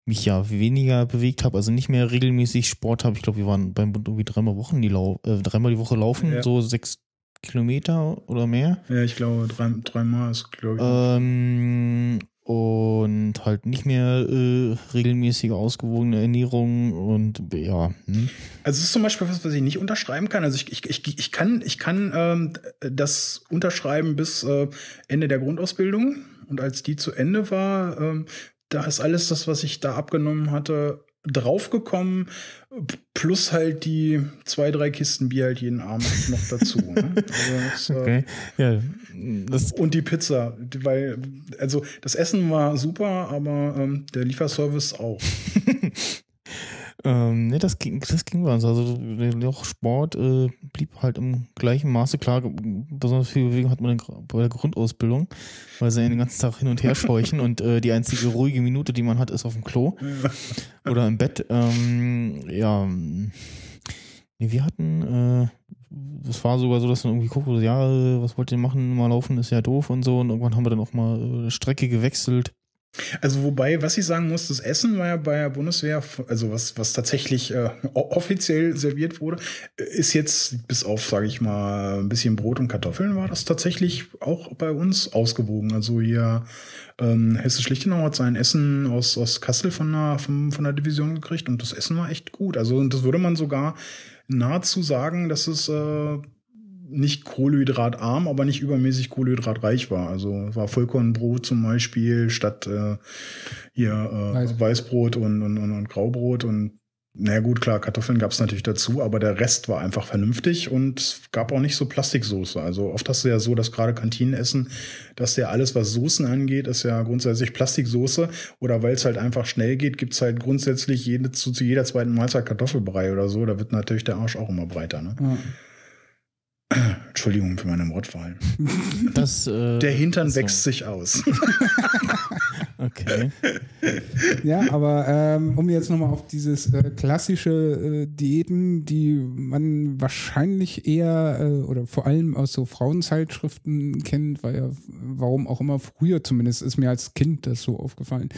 mich ja weniger bewegt habe, also nicht mehr regelmäßig Sport habe. Ich glaube, wir waren beim Bund irgendwie dreimal Wochen die Lau äh, dreimal die Woche laufen, Ja. so sechs Kilometer oder mehr. Ja, ich glaube, drei, dreimal ist, glaube ich. Ähm, und halt nicht mehr äh, regelmäßige, ausgewogene Ernährung und ja. Hm. Also es ist zum Beispiel was, was ich nicht unterschreiben kann. Also ich, ich, ich, ich kann, ich kann ähm, das unterschreiben bis äh, Ende der Grundausbildung. Und als die zu Ende war, ähm, da ist alles das, was ich da abgenommen hatte, draufgekommen, plus halt die zwei, drei Kisten Bier halt jeden Abend noch dazu. Ne? Also das, äh, Okay. Ja, Und die Pizza, weil, also das Essen war super, aber ähm, der Lieferservice auch. ähm, nee, das ging, das ging bei uns. Also auch Sport äh, blieb halt im gleichen Maße klar. Besonders viel Bewegung hat man bei der Grundausbildung, weil sie den ganzen Tag hin und her scheuchen und äh, die einzige ruhige Minute, die man hat, ist auf dem Klo oder im Bett. Ähm, ja, nee, wir hatten, äh, es war sogar so, dass man irgendwie guckt, ja, äh, was wollt ihr machen? Mal laufen ist ja doof und so. Und irgendwann haben wir dann auch mal äh, Strecke gewechselt. Also wobei, was ich sagen muss, das Essen war ja bei der Bundeswehr, also was, was tatsächlich äh, offiziell serviert wurde, äh, ist jetzt bis auf, sage ich mal, ein bisschen Brot und Kartoffeln war das tatsächlich auch bei uns ausgewogen. Also hier ähm, Hesse-Schlichtenau hat sein Essen aus, aus Kassel von der, von, von der Division gekriegt und das Essen war echt gut. Also das würde man sogar nahezu sagen, dass es äh, nicht kohlenhydratarm, aber nicht übermäßig kohlenhydratreich war. Also war Vollkornbrot zum Beispiel statt äh, hier äh, Weiß- Weißbrot und, und, und, und Graubrot und na gut, klar, Kartoffeln gab es natürlich dazu, aber der Rest war einfach vernünftig und es gab auch nicht so Plastiksoße. Also oft hast du ja so, dass gerade Kantinenessen, dass ja alles, was Soßen angeht, ist ja grundsätzlich Plastiksoße. Oder weil es halt einfach schnell geht, gibt's halt grundsätzlich jede, zu, zu jeder zweiten Mahlzeit Kartoffelbrei oder so. Da wird natürlich der Arsch auch immer breiter. Ne? Ja. Entschuldigung für meine Wortwahl. Das, äh, Der Hintern so. wächst sich aus. Okay. Ja, aber ähm, um jetzt nochmal auf dieses äh, klassische äh, Diäten, die man wahrscheinlich eher äh, oder vor allem aus so Frauenzeitschriften kennt, weil ja, warum auch immer früher zumindest ist mir als Kind das so aufgefallen.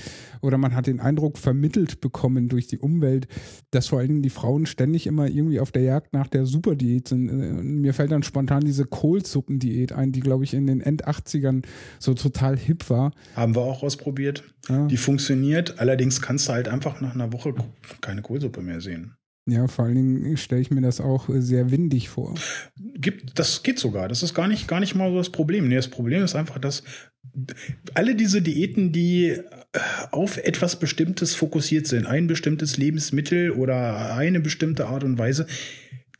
Oder man hat den Eindruck vermittelt bekommen durch die Umwelt, dass vor allen Dingen die Frauen ständig immer irgendwie auf der Jagd nach der Superdiät sind. Äh, mir fällt dann spontan diese Kohlsuppendiät ein, die glaube ich in den End-80ern so total hip war. Haben wir auch ausprobiert. Ja. Die funktioniert. Allerdings kannst du halt einfach nach einer Woche keine Kohlsuppe mehr sehen. Ja, vor allen Dingen stelle ich mir das auch äh, sehr windig vor. Gibt, das geht sogar. Das ist gar nicht, gar nicht mal so das Problem. Nee, das Problem ist einfach, dass alle diese Diäten, die äh, auf etwas Bestimmtes fokussiert sind, ein bestimmtes Lebensmittel oder eine bestimmte Art und Weise,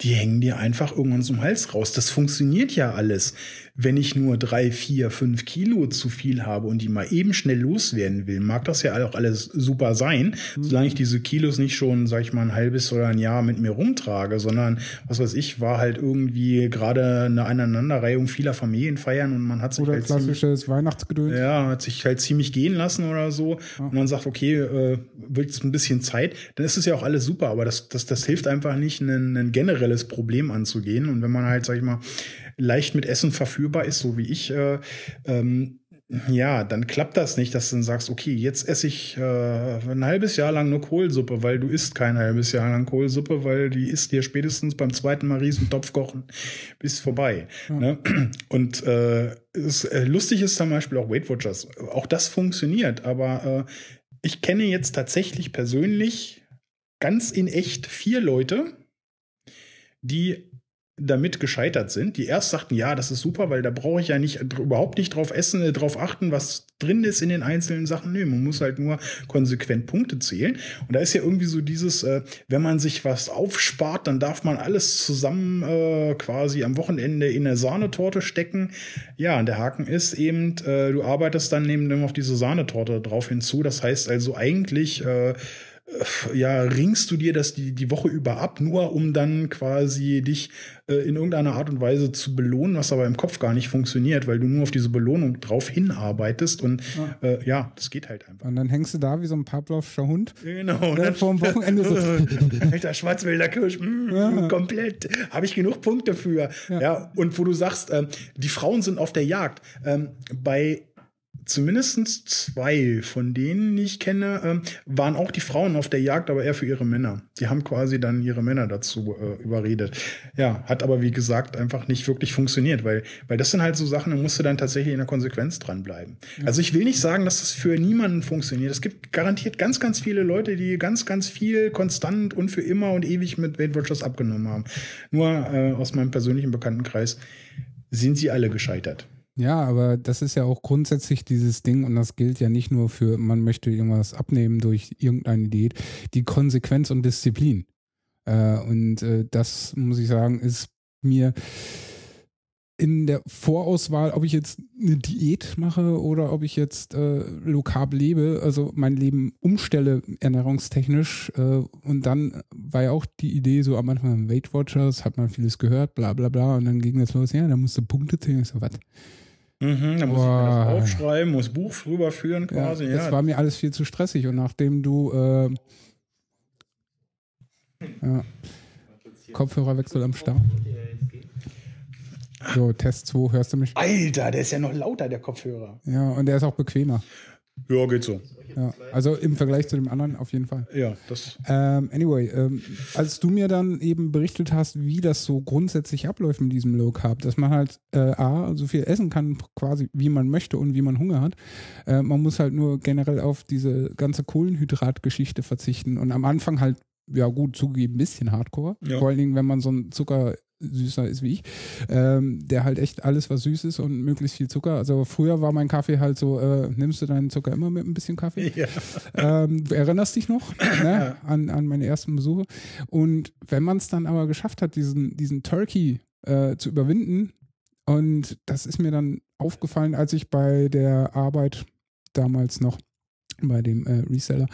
die hängen dir einfach irgendwann zum Hals raus. Das funktioniert ja alles. Wenn ich nur drei, vier, fünf Kilo zu viel habe und die mal eben schnell loswerden will, mag das ja auch alles super sein, solange ich diese Kilos nicht schon, sag ich mal, ein halbes oder ein Jahr mit mir rumtrage, sondern, was weiß ich, war halt irgendwie gerade eine Aneinanderreihung vieler Familienfeiern und man hat sich Oder halt klassisches Weihnachtsgedöns. ja, hat sich halt ziemlich gehen lassen oder so. Und man sagt, okay, äh, wird jetzt ein bisschen Zeit, dann ist es ja auch alles super, aber das, das, das hilft einfach nicht, ein, ein generelles Problem anzugehen. Und wenn man halt, sag ich mal, leicht mit Essen verführbar ist, so wie ich, äh, ähm, ja, dann klappt das nicht, dass du dann sagst, okay, jetzt esse ich äh, ein halbes Jahr lang nur Kohlsuppe, weil du isst kein halbes Jahr lang Kohlsuppe, weil die isst dir spätestens beim zweiten Mal riesen Topf kochen, bis vorbei. Ne? Und äh, es, äh, lustig ist zum Beispiel auch Weight Watchers. Auch das funktioniert, aber äh, ich kenne jetzt tatsächlich persönlich ganz in echt vier Leute, die damit gescheitert sind, die erst sagten, ja, das ist super, weil da brauche ich ja nicht überhaupt nicht drauf essen, äh, drauf achten, was drin ist in den einzelnen Sachen. Nö, man muss halt nur konsequent Punkte zählen. Und da ist ja irgendwie so dieses, äh, wenn man sich was aufspart, dann darf man alles zusammen äh, quasi am Wochenende in eine Sahnetorte stecken. Ja, und der Haken ist eben, äh, du arbeitest dann eben auf diese Sahnetorte drauf hinzu. Das heißt also eigentlich äh, ja, ringst du dir das die, die Woche über ab, nur um dann quasi dich äh, in irgendeiner Art und Weise zu belohnen, was aber im Kopf gar nicht funktioniert, weil du nur auf diese Belohnung drauf hinarbeitest und ja, äh, ja das geht halt einfach. Und dann hängst du da wie so ein Pavlovscher Hund. Genau. Ja, vorm Wochenende so. Alter, Schwarzwälder Kirsch, mm, Ja. komplett. Habe ich genug Punkte für. Ja. und wo du sagst, ähm, die Frauen sind auf der Jagd. Ähm, bei zumindest zwei von denen, die ich kenne, ähm, waren auch die Frauen auf der Jagd, aber eher für ihre Männer. Die haben quasi dann ihre Männer dazu äh, überredet. Ja, hat aber wie gesagt einfach nicht wirklich funktioniert, weil, weil das sind halt so Sachen, da musst du dann tatsächlich in der Konsequenz dranbleiben. Also ich will nicht sagen, dass das für niemanden funktioniert. Es gibt garantiert ganz, ganz viele Leute, die ganz, ganz viel konstant und für immer und ewig mit Weight Watchers abgenommen haben. Nur äh, aus meinem persönlichen Bekanntenkreis sind sie alle gescheitert. Ja, aber das ist ja auch grundsätzlich dieses Ding und das gilt ja nicht nur für, man möchte irgendwas abnehmen durch irgendeine Diät, die Konsequenz und Disziplin. Äh, und äh, das, muss ich sagen, ist mir in der Vorauswahl, ob ich jetzt eine Diät mache oder ob ich jetzt äh, lokal lebe, also mein Leben umstelle ernährungstechnisch. Äh, und dann war ja auch die Idee so am Anfang Weight Watchers, hat man vieles gehört, bla bla bla. Und dann ging das los, ja, da musst du Punkte zählen. Ich so, was? Mhm, da muss Boah. ich mir das aufschreiben, muss Buch drüber führen quasi. Ja, das ja. war mir alles viel zu stressig und nachdem du äh, ja, Kopfhörerwechsel am Start. So, Test 2, hörst du mich? Alter, der ist ja noch lauter, der Kopfhörer. Ja, und der ist auch bequemer. Ja, geht so. Ja, also im Vergleich zu dem anderen auf jeden Fall. Ja, das. Ähm, anyway, ähm, als du mir dann eben berichtet hast, wie das so grundsätzlich abläuft mit diesem Low Carb, dass man halt äh, A, so viel essen kann, quasi wie man möchte und wie man Hunger hat. Äh, man muss halt nur generell auf diese ganze Kohlenhydratgeschichte verzichten und am Anfang halt ja gut, zugegeben, ein bisschen Hardcore. Ja. Vor allen Dingen, wenn man so einen Zucker süßer ist wie ich, ähm, der halt echt alles, was süß ist und möglichst viel Zucker. Also früher war mein Kaffee halt so, äh, nimmst du deinen Zucker immer mit ein bisschen Kaffee? Ja. Ähm, du erinnerst dich noch ne, an, an meine ersten Besuche. Und wenn man es dann aber geschafft hat, diesen, diesen Turkey äh, zu überwinden, und das ist mir dann aufgefallen, als ich bei der Arbeit damals noch bei dem äh, Reseller,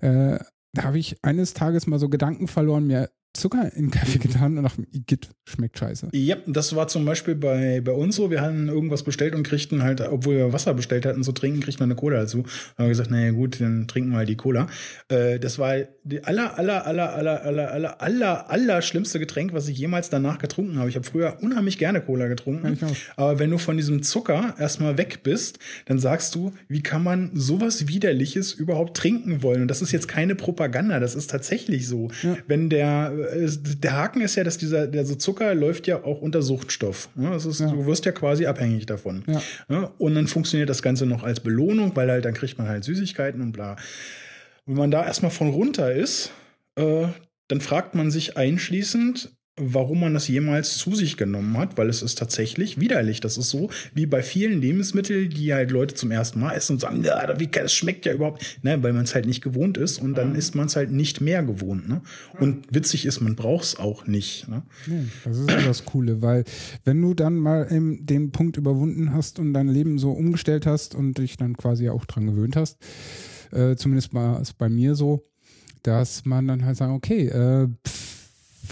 äh, da habe ich eines Tages mal so Gedanken verloren, mir Zucker in Kaffee getan und dachte, Igitt, schmeckt scheiße. Ja, das war zum Beispiel bei, bei uns so. Wir hatten irgendwas bestellt und kriegten halt, obwohl wir Wasser bestellt hatten, so trinken, kriegten wir eine Cola dazu. Haben wir gesagt, naja gut, dann trinken wir halt die Cola. Äh, das war die aller, aller, aller, aller, aller, aller, aller, aller schlimmste Getränk, was ich jemals danach getrunken habe. Ich habe früher unheimlich gerne Cola getrunken. Ja, aber wenn du von diesem Zucker erstmal weg bist, dann sagst du, wie kann man sowas Widerliches überhaupt trinken wollen? Und das ist jetzt keine Propaganda, das ist tatsächlich so. Ja. Wenn der der Haken ist ja, dass dieser, der so Zucker läuft ja auch unter Suchtstoff. Das ist, ja. Du wirst ja quasi abhängig davon. Ja. Und dann funktioniert das Ganze noch als Belohnung, weil halt dann kriegt man halt Süßigkeiten und bla. Wenn man da erstmal von runter ist, äh, dann fragt man sich einschließend, warum man das jemals zu sich genommen hat, weil es ist tatsächlich widerlich. Das ist so wie bei vielen Lebensmitteln, die halt Leute zum ersten Mal essen und sagen, ja, wie das schmeckt ja überhaupt, ne, weil man es halt nicht gewohnt ist und dann ist man es halt nicht mehr gewohnt. Ne? Und witzig ist, man braucht es auch nicht. Ne? das ist ja das Coole, weil wenn du dann mal den Punkt überwunden hast und dein Leben so umgestellt hast und dich dann quasi auch dran gewöhnt hast, äh, zumindest war es bei mir so, dass man dann halt sagt, okay, äh, pff,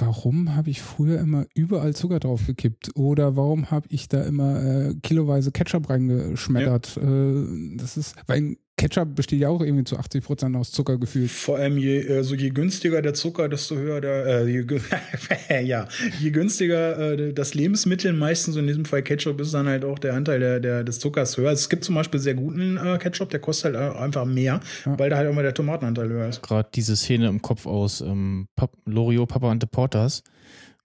warum habe ich früher immer überall Zucker drauf gekippt? Oder warum habe ich da immer äh, kiloweise Ketchup reingeschmettert? Ja. Äh, das ist, weil Ketchup besteht ja auch irgendwie zu 80 Prozent aus Zucker gefühlt. Vor allem je, also je günstiger der Zucker, desto höher der, äh, je, ja, je günstiger äh, das Lebensmittel, meistens in diesem Fall Ketchup, ist dann halt auch der Anteil der, der, des Zuckers höher. Also es gibt zum Beispiel sehr guten äh, Ketchup, der kostet halt einfach mehr, ja. weil da halt immer der Tomatenanteil höher ist. Gerade diese Szene im Kopf aus ähm, Pap Lorio, Papa und the Porters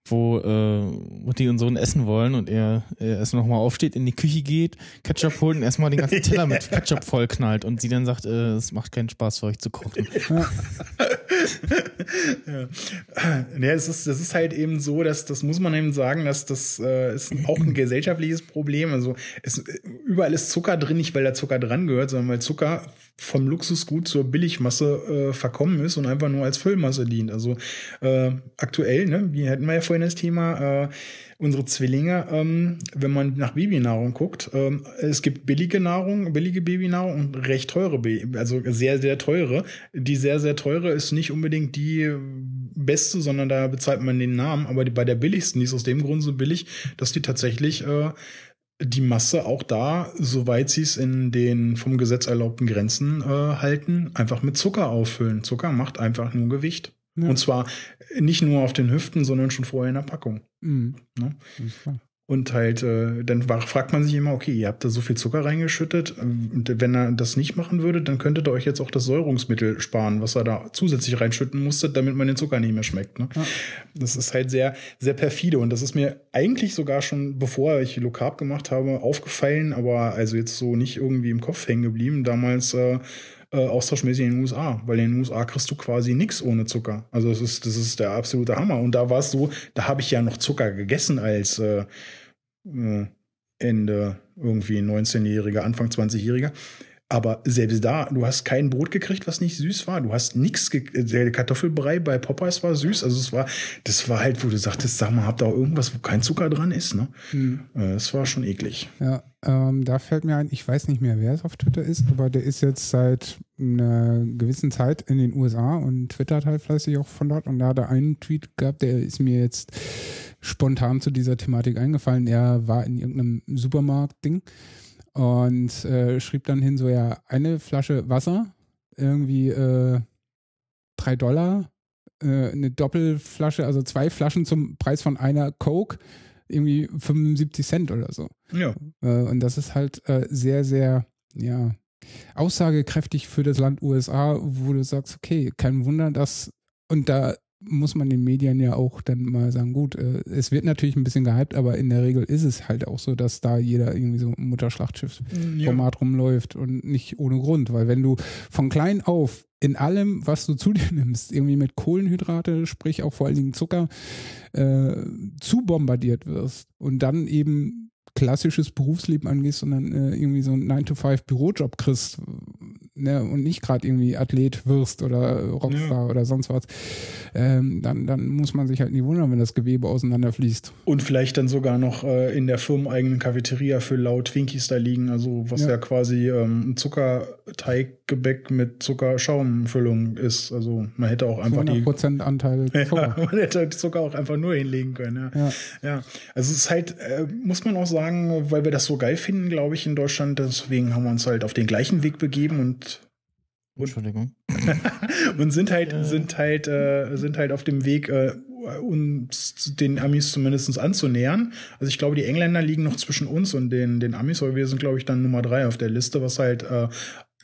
wo äh, Mutti und Sohn essen wollen und er, er erst nochmal aufsteht, in die Küche geht, Ketchup holt und erstmal den ganzen Teller mit Ketchup vollknallt und sie dann sagt, äh, es macht keinen Spaß für euch zu kochen. ja. ja, es ist, das ist halt eben so, dass das muss man eben sagen, dass das äh, ist auch ein gesellschaftliches Problem. Also es, überall ist Zucker drin, nicht weil da Zucker dran gehört, sondern weil Zucker vom Luxusgut zur Billigmasse äh, verkommen ist und einfach nur als Füllmasse dient. Also äh, aktuell, ne, wie hatten wir ja vorhin das Thema, äh, unsere Zwillinge, ähm, wenn man nach Babynahrung guckt, ähm, es gibt billige Nahrung, billige Babynahrung und recht teure, Baby, also sehr, sehr teure. Die sehr, sehr teure ist nicht unbedingt die beste, sondern da bezahlt man den Namen, aber die, bei der billigsten, die ist aus dem Grund so billig, dass die tatsächlich äh, die Masse auch da, soweit sie es in den vom Gesetz erlaubten Grenzen äh, halten, einfach mit Zucker auffüllen. Zucker macht einfach nur Gewicht. Ja. Und zwar nicht nur auf den Hüften, sondern schon vorher in der Packung. Mhm. Ne? Und halt, äh, dann fragt man sich immer, okay, ihr habt da so viel Zucker reingeschüttet. Und wenn er das nicht machen würde, dann könntet ihr euch jetzt auch das Säurungsmittel sparen, was er da zusätzlich reinschütten musste, damit man den Zucker nicht mehr schmeckt. Ne? Ja. Das ist halt sehr, sehr perfide. Und das ist mir eigentlich sogar schon, bevor ich Low Carb gemacht habe, aufgefallen, aber also jetzt so nicht irgendwie im Kopf hängen geblieben. Damals äh, äh, austauschmäßig in den USA, weil in den USA kriegst du quasi nichts ohne Zucker. Also das ist, das ist der absolute Hammer. Und da war es so, da habe ich ja noch Zucker gegessen als äh, äh Ende irgendwie 19-Jähriger, Anfang 20-Jähriger. Aber selbst da, du hast kein Brot gekriegt, was nicht süß war. Du hast nichts, der Kartoffelbrei bei Popeyes war süß. Also es war, das war halt, wo du sagtest, sag mal, habt ihr auch irgendwas, wo kein Zucker dran ist, ne? Hm. Das war schon eklig. Ja, ähm, da fällt mir ein, ich weiß nicht mehr, wer es auf Twitter ist, aber der ist jetzt seit einer gewissen Zeit in den USA und twittert halt fleißig auch von dort. Und da hat er einen Tweet gehabt, der ist mir jetzt spontan zu dieser Thematik eingefallen. Er war in irgendeinem Supermarkt-Ding und äh, schrieb dann hin so, ja, eine Flasche Wasser, irgendwie äh, drei Dollar, äh, eine Doppelflasche, also zwei Flaschen zum Preis von einer Coke, irgendwie 75 Cent oder so. Ja. Äh, und das ist halt äh, sehr, sehr, ja, aussagekräftig für das Land USA, wo du sagst, okay, kein Wunder, dass, und da muss man den Medien ja auch dann mal sagen, gut, äh, es wird natürlich ein bisschen gehypt, aber in der Regel ist es halt auch so, dass da jeder irgendwie so Mutterschlachtschiff-Format ja. rumläuft und nicht ohne Grund, weil wenn du von klein auf in allem, was du zu dir nimmst, irgendwie mit Kohlenhydrate, sprich auch vor allen Dingen Zucker, äh, zu bombardiert wirst und dann eben klassisches Berufsleben angehst, sondern äh, irgendwie so einen 9-to-5-Bürojob kriegst, ne, und nicht gerade irgendwie Athlet wirst oder Rockstar ja. oder sonst was, ähm, dann, dann muss man sich halt nie wundern, wenn das Gewebe auseinanderfließt. Und vielleicht dann sogar noch äh, in der firmeneigenen Cafeteria für laut Twinkies da liegen, also was ja, ja quasi ähm, ein Zuckerteiggebäck mit Zuckerschaumfüllung ist. Also man hätte auch einfach 100% die Anteil Zucker. Ja, man hätte die Zucker auch einfach nur hinlegen können. Ja, ja. ja. also es ist halt, äh, muss man auch sagen, weil wir das so geil finden, glaube ich, in Deutschland, deswegen haben wir uns halt auf den gleichen Weg begeben und und, Entschuldigung. und sind halt, ja. sind halt, äh, sind halt auf dem Weg, äh, uns den Amis zumindest anzunähern. Also ich glaube, die Engländer liegen noch zwischen uns und den, den Amis, aber wir sind, glaube ich, dann Nummer drei auf der Liste, was halt äh,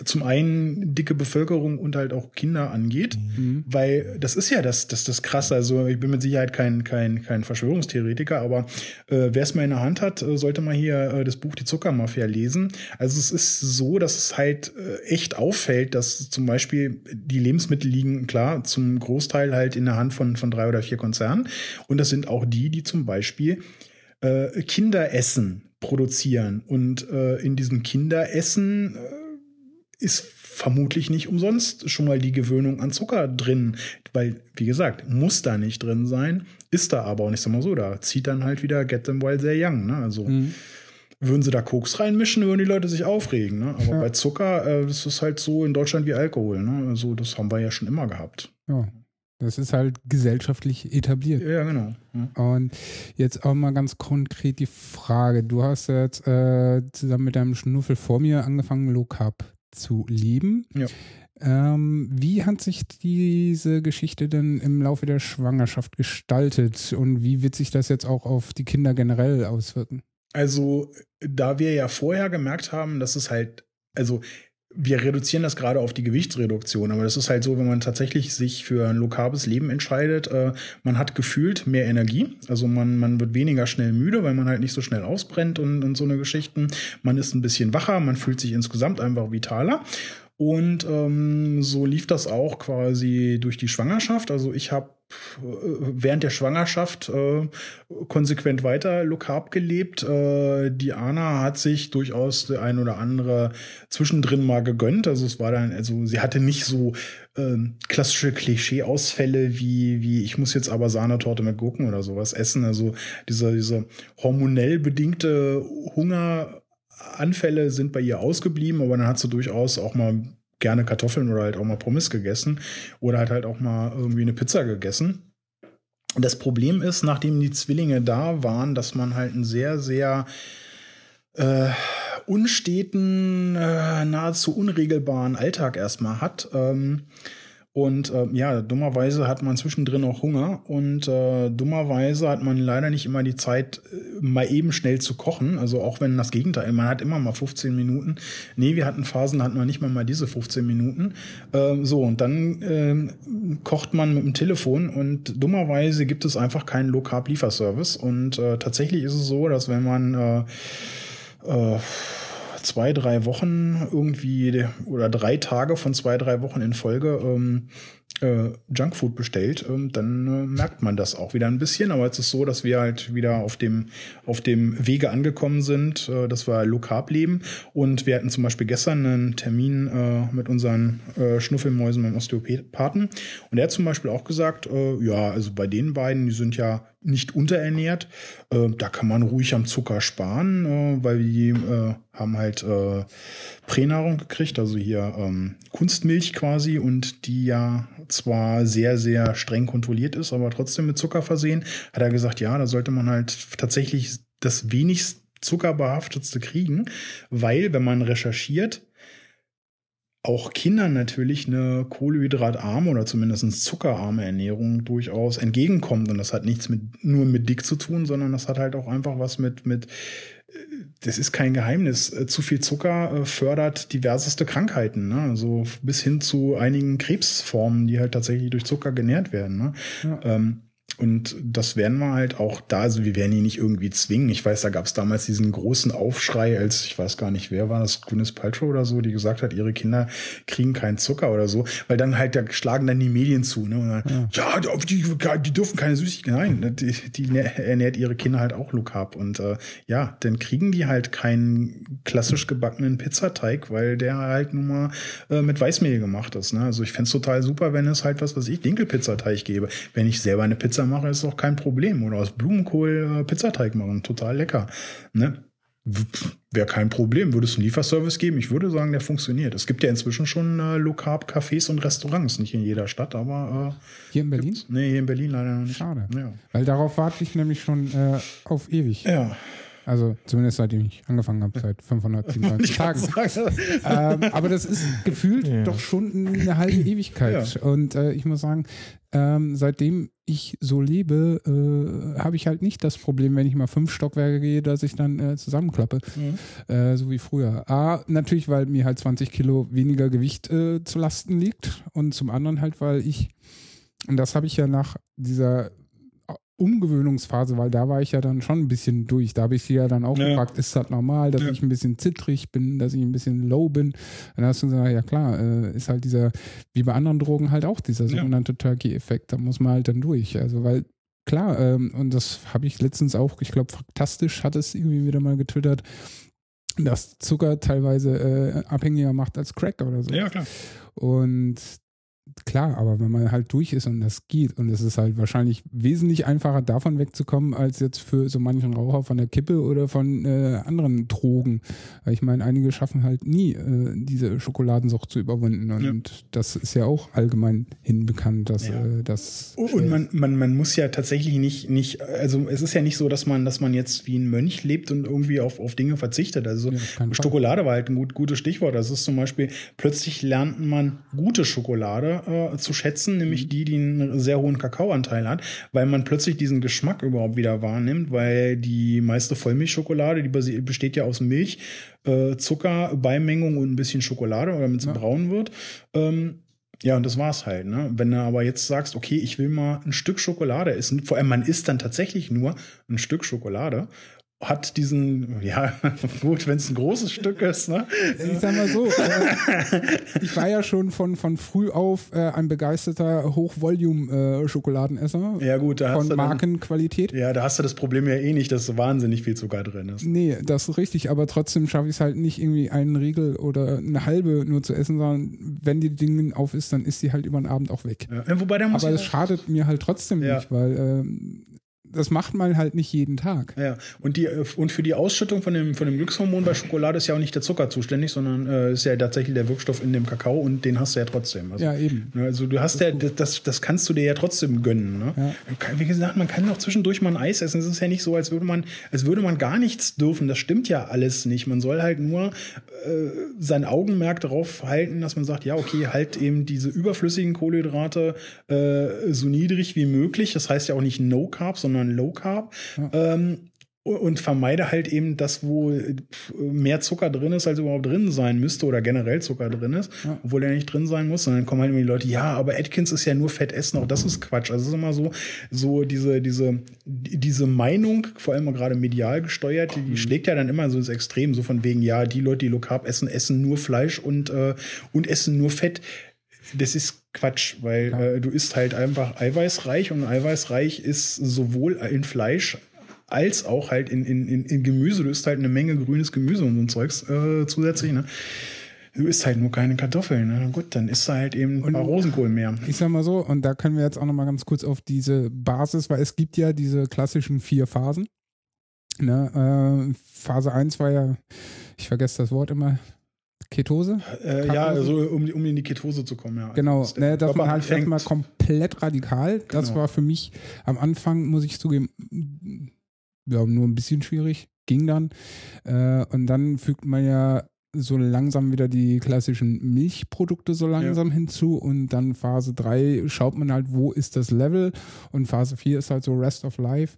zum einen dicke Bevölkerung und halt auch Kinder angeht, mhm. weil das ist ja das, das, das krasse. Also ich bin mit Sicherheit kein, kein, kein Verschwörungstheoretiker, aber äh, wer es mal in der Hand hat, äh, sollte mal hier äh, das Buch Die Zuckermafia lesen. Also es ist so, dass es halt äh, echt auffällt, dass zum Beispiel die Lebensmittel liegen, klar, zum Großteil halt in der Hand von, von drei oder vier Konzernen. Und das sind auch die, die zum Beispiel äh, Kinderessen produzieren. Und äh, in diesem Kinderessen äh, ist vermutlich nicht umsonst schon mal die Gewöhnung an Zucker drin. Weil, wie gesagt, muss da nicht drin sein, ist da aber. Und ich sag mal so, da zieht dann halt wieder Get Them While They're Young. Ne? Also mhm. würden sie da Koks reinmischen, würden die Leute sich aufregen. Ne? Aber ja. bei Zucker, äh, das ist halt so in Deutschland wie Alkohol. Ne? Also das haben wir ja schon immer gehabt. Ja. Das ist halt gesellschaftlich etabliert. Ja, genau. Ja. Und jetzt auch mal ganz konkret die Frage. Du hast jetzt äh, zusammen mit deinem Schnuffel vor mir angefangen, Low Carb zu leben. Ja. Ähm, wie hat sich diese Geschichte denn im Laufe der Schwangerschaft gestaltet und wie wird sich das jetzt auch auf die Kinder generell auswirken? Also, da wir ja vorher gemerkt haben, dass es halt, also wir reduzieren das gerade auf die Gewichtsreduktion, aber das ist halt so, wenn man tatsächlich sich für ein lokales Leben entscheidet, äh, man hat gefühlt mehr Energie, also man, man wird weniger schnell müde, weil man halt nicht so schnell ausbrennt und, und so eine Geschichten. Man ist ein bisschen wacher, man fühlt sich insgesamt einfach vitaler. Und ähm, so lief das auch quasi durch die Schwangerschaft. Also ich habe während der Schwangerschaft äh, konsequent weiter Carb gelebt. Äh, die Anna hat sich durchaus der ein oder andere zwischendrin mal gegönnt. Also es war dann, also sie hatte nicht so äh, klassische Klischee-Ausfälle wie, wie ich muss jetzt aber Sahnetorte mit Gurken oder sowas essen. Also diese, diese hormonell bedingte Hunger Anfälle sind bei ihr ausgeblieben, aber dann hat sie durchaus auch mal gerne Kartoffeln oder halt auch mal Pommes gegessen oder hat halt auch mal irgendwie eine Pizza gegessen. Das Problem ist, nachdem die Zwillinge da waren, dass man halt einen sehr, sehr äh, unsteten, äh, nahezu unregelbaren Alltag erstmal hat. Ähm, Und äh, ja, dummerweise hat man zwischendrin auch Hunger und äh, dummerweise hat man leider nicht immer die Zeit, äh, mal eben schnell zu kochen. Also auch wenn das Gegenteil, man hat immer mal 15 Minuten. Nee, wir hatten Phasen, da hatten wir nicht mal mal diese 15 Minuten. Äh, so, und dann äh, kocht man mit dem Telefon und dummerweise gibt es einfach keinen Low-Carb-Lieferservice. Und äh, tatsächlich ist es so, dass wenn man äh, äh, zwei, drei Wochen irgendwie oder drei Tage von zwei, drei Wochen in Folge ähm, äh, Junkfood bestellt, ähm, dann äh, merkt man das auch wieder ein bisschen. Aber es ist so, dass wir halt wieder auf dem, auf dem Wege angekommen sind, äh, dass wir Low leben. Und wir hatten zum Beispiel gestern einen Termin äh, mit unseren äh, Schnuffelmäusen beim Osteopathen. Und er hat zum Beispiel auch gesagt, äh, ja, also bei den beiden, die sind ja nicht unterernährt. Äh, da kann man ruhig am Zucker sparen, weil die haben halt Pränahrung gekriegt, also hier ähm, Kunstmilch quasi und die ja zwar sehr, sehr streng kontrolliert ist, aber trotzdem mit Zucker versehen. Hat er gesagt, ja, da sollte man halt tatsächlich das wenigst zuckerbehaftetste kriegen, weil wenn man recherchiert, auch Kindern natürlich eine kohlenhydratarme oder zumindest zuckerarme Ernährung durchaus entgegenkommt. Und das hat nichts mit, nur mit dick zu tun, sondern das hat halt auch einfach was mit, mit, das ist kein Geheimnis. Äh, zu viel Zucker äh, fördert diverseste Krankheiten, ne? Also bis hin zu einigen Krebsformen, die halt tatsächlich durch Zucker genährt werden. Ne? Ja. Ähm, und das werden wir halt auch da, also wir werden ihn nicht irgendwie zwingen. Ich weiß, da gab es damals diesen großen Aufschrei, als ich weiß gar nicht, wer war das, Gwyneth Paltrow oder so, die gesagt hat, ihre Kinder kriegen keinen Zucker oder so, weil dann halt, da schlagen dann die Medien zu. Ne? Und dann, ja, ja die, die dürfen keine Süßigkeiten. Nein, die, die ernährt ihre Kinder halt auch Low Carb. Und äh, ja, dann kriegen die halt keinen klassisch gebackenen Pizzateig, weil der halt nun mal äh, mit Weißmehl gemacht ist. Ne? Also ich fände total super, wenn es halt was, was ich, Dinkelpizzateig gebe. Wenn ich selber eine Pizza mache, ist auch kein Problem. Oder aus Blumenkohl äh, Pizzateig machen, total lecker. Ne? Wäre kein Problem. Würdest du einen Lieferservice geben? Ich würde sagen, der funktioniert. Es gibt ja inzwischen schon äh, Low Carb Cafés und Restaurants, nicht in jeder Stadt, aber äh, hier in Berlin? Nee, hier in Berlin leider noch nicht. Schade. Ja. Weil darauf warte ich nämlich schon äh, auf ewig. Ja. Also zumindest seitdem ich angefangen habe, seit 597 Tagen. ähm, aber das ist gefühlt ja. doch schon eine halbe Ewigkeit. Ja. Und äh, ich muss sagen, ähm, seitdem ich so lebe, äh, habe ich halt nicht das Problem, wenn ich mal fünf Stockwerke gehe, dass ich dann äh, zusammenklappe, mhm. äh, so wie früher. A, natürlich, weil mir halt 20 Kilo weniger Gewicht äh, zu Lasten liegt und zum anderen halt, weil ich, und das habe ich ja nach dieser Umgewöhnungsphase, weil da war ich ja dann schon ein bisschen durch. Da habe ich sie ja dann auch ja. gefragt, ist das normal, dass ja. ich ein bisschen zittrig bin, dass ich ein bisschen low bin? Dann hast du gesagt, ja klar, äh, ist halt dieser, wie bei anderen Drogen halt auch dieser sogenannte ja. Turkey-Effekt. Da muss man halt dann durch. Also weil klar, ähm, und das habe ich letztens auch, ich glaube, faktastisch hat es irgendwie wieder mal getwittert, dass Zucker teilweise äh, abhängiger macht als Crack oder so. Ja, klar. Und klar, aber wenn man halt durch ist und das geht und es ist halt wahrscheinlich wesentlich einfacher davon wegzukommen, als jetzt für so manchen Raucher von der Kippe oder von äh, anderen Drogen. Ich meine, einige schaffen halt nie, äh, diese Schokoladensucht zu überwinden und ja. das ist ja auch allgemein hinbekannt, dass ja. äh, das. Und man, man, man muss ja tatsächlich nicht, nicht, also es ist ja nicht so, dass man, dass man jetzt wie ein Mönch lebt und irgendwie auf, auf Dinge verzichtet. Also ja, Schokolade war halt ein gut, gutes Stichwort. Das ist zum Beispiel, plötzlich lernt man gute Schokolade äh, zu schätzen, nämlich mhm. die, die einen sehr hohen Kakaoanteil hat, weil man plötzlich diesen Geschmack überhaupt wieder wahrnimmt, weil die meiste Vollmilchschokolade, die besteht ja aus Milch, äh, Zucker, Beimengung und ein bisschen Schokolade, damit sie ja. braun wird. Ähm, ja, und das war's halt. Ne? Wenn du aber jetzt sagst, okay, ich will mal ein Stück Schokolade essen, vor allem man isst dann tatsächlich nur ein Stück Schokolade hat diesen, ja, gut, wenn es ein großes Stück ist, ne? Ich sag mal so, äh, ich war ja schon von, von früh auf äh, ein begeisterter Hochvolume-Schokoladenesser. Äh, ja, gut, da Von hast du Markenqualität. ja, da hast du das Problem ja eh nicht, dass so wahnsinnig viel Zucker drin ist. Nee, das ist richtig, aber trotzdem schaffe ich es halt nicht, irgendwie einen Riegel oder eine halbe nur zu essen, sondern wenn die Dinge auf ist, dann ist die halt über den Abend auch weg. Ja, wobei der muss aber es schadet mir halt trotzdem ja. nicht, weil ähm, das macht man halt nicht jeden Tag. Ja, und, die, und für die Ausschüttung von dem, von dem Glückshormon bei Schokolade ist ja auch nicht der Zucker zuständig, sondern äh, ist ja tatsächlich der Wirkstoff in dem Kakao und den hast du ja trotzdem. Also, Ja, eben. ne, Also du hast ja, das, das kannst du dir ja trotzdem gönnen. Ne? Ja. Wie gesagt, man kann auch zwischendurch mal ein Eis essen. Es ist ja nicht so, als würde man, als würde man gar nichts dürfen. Das stimmt ja alles nicht. Man soll halt nur äh, sein Augenmerk darauf halten, dass man sagt, ja, okay, halt eben diese überflüssigen Kohlenhydrate äh, so niedrig wie möglich. Das heißt ja auch nicht No Carb, sondern Low Carb. Ähm, und vermeide halt eben das, wo mehr Zucker drin ist, als überhaupt drin sein müsste oder generell Zucker drin ist, Ja. obwohl er nicht drin sein muss. Und dann kommen halt immer die Leute, ja, aber Atkins ist ja nur Fett essen, auch das ist Quatsch. Also es ist immer so, so diese, diese, diese Meinung, vor allem gerade medial gesteuert, die, die schlägt ja dann immer so ins Extrem, so von wegen, ja, die Leute, die Low Carb essen, essen nur Fleisch und, äh, und essen nur Fett. Das ist Quatsch, weil äh, du isst halt einfach eiweißreich und eiweißreich ist sowohl in Fleisch als auch halt in, in, in, in Gemüse. Du isst halt eine Menge grünes Gemüse und so ein Zeugs äh, zusätzlich. Ne? Du isst halt nur keine Kartoffeln. Ne? Na Gut, dann isst du halt eben ein paar Rosenkohl mehr. Ich sag mal so, und da können wir jetzt auch noch mal ganz kurz auf diese Basis, weil es gibt ja diese klassischen vier Phasen. Ne, äh, Phase 1 war ja, ich vergesse das Wort immer, Ketose. Äh, ja, also um, um in die Ketose zu kommen, ja. Genau, der ne, dass man halt anfängt- erstmal komplett radikal. Das Genau. war für mich am Anfang, muss ich zugeben, ja, nur ein bisschen schwierig. Ging dann. Äh, und dann fügt man ja so langsam wieder die klassischen Milchprodukte so langsam hinzu und dann Phase 3 schaut man halt, wo ist das Level und Phase 4 ist halt so Rest of Life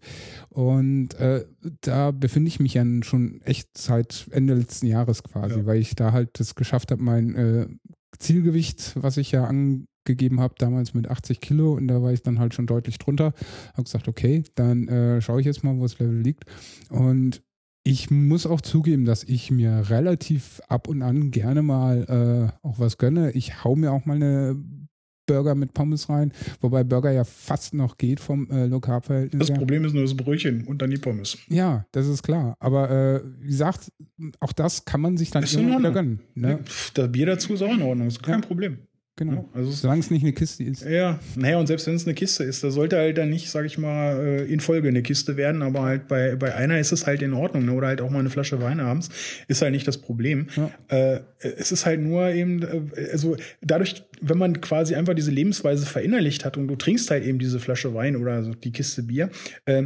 und äh, da befinde ich mich ja schon echt seit Ende letzten Jahres quasi, Ja. weil ich da halt das geschafft habe, mein äh, Zielgewicht, was ich ja angegeben habe, damals mit 80 Kilo und da war ich dann halt schon deutlich drunter. Habe gesagt, okay, dann äh, schaue ich jetzt mal, wo das Level liegt. Und ich muss auch zugeben, dass ich mir relativ ab und an gerne mal äh, auch was gönne. Ich hau mir auch mal eine Burger mit Pommes rein, wobei Burger ja fast noch geht vom äh, Low Carb Verhältnis. Das. Problem ist nur das Brötchen und dann die Pommes. Ja, das ist klar. Aber äh, wie gesagt, auch das kann man sich dann immer wieder gönnen. Ne? Das Bier dazu ist auch in Ordnung, ist kein Ja. Problem. Genau. Also es- Solange es nicht eine Kiste ist. Ja, naja, und selbst wenn es eine Kiste ist, da sollte halt dann nicht, sag ich mal, äh, in Folge eine Kiste werden, aber halt bei, bei einer ist es halt in Ordnung, ne? oder halt auch mal eine Flasche Wein abends, ist halt nicht das Problem. Ja. Äh, es ist halt nur eben, äh, also dadurch, wenn man quasi einfach diese Lebensweise verinnerlicht hat und du trinkst halt eben diese Flasche Wein oder so die Kiste Bier, äh,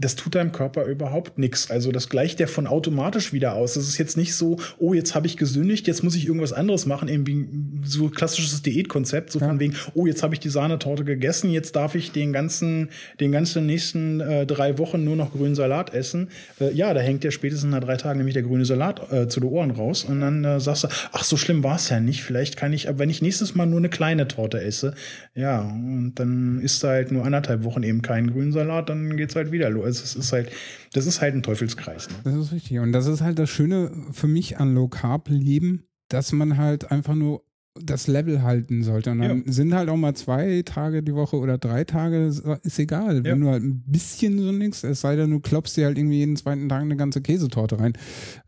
das tut deinem Körper überhaupt nichts. Also das gleicht der von automatisch wieder aus. Das ist jetzt nicht so, oh, jetzt habe ich gesündigt, jetzt muss ich irgendwas anderes machen, irgendwie so klassisches Diätkonzept, so Ja. von wegen, oh, jetzt habe ich die Sahnetorte gegessen, jetzt darf ich den ganzen, den ganzen nächsten äh, drei Wochen nur noch grünen Salat essen. Äh, ja, da hängt ja spätestens nach drei Tagen nämlich der grüne Salat äh, zu den Ohren raus und dann äh, sagst du, ach, so schlimm war es ja nicht. Vielleicht kann ich, aber wenn ich nächstes Mal nur eine kleine Torte esse, ja, und dann isst du halt nur anderthalb Wochen eben keinen grünen Salat, dann geht's halt wieder los. Also es ist halt, das ist halt ein Teufelskreis. Ne? Das ist richtig. Und das ist halt das Schöne für mich an Low Carb Leben, dass man halt einfach nur das Level halten sollte. Und dann Ja. sind halt auch mal zwei Tage die Woche oder drei Tage, ist egal. Wenn Ja. du halt ein bisschen so nix, es sei denn, du klopfst dir halt irgendwie jeden zweiten Tag eine ganze Käsetorte rein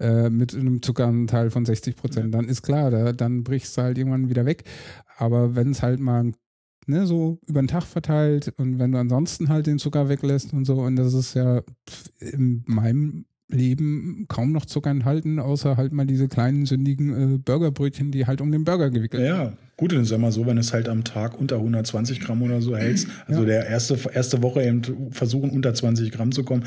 äh, mit einem Zuckeranteil von 60 Prozent, dann ist klar, da, dann brichst du halt irgendwann wieder weg. Aber wenn es halt mal ne, so über den Tag verteilt und wenn du ansonsten halt den Zucker weglässt und so, und das ist ja in meinem Leben kaum noch Zucker enthalten, außer halt mal diese kleinen sündigen äh, Burgerbrötchen, die halt um den Burger gewickelt sind. Ja, gut, dann ist ja mal so, wenn es halt am Tag unter 120 Gramm oder so hältst, also Ja. der erste, erste Woche eben versuchen, unter 20 Gramm zu kommen,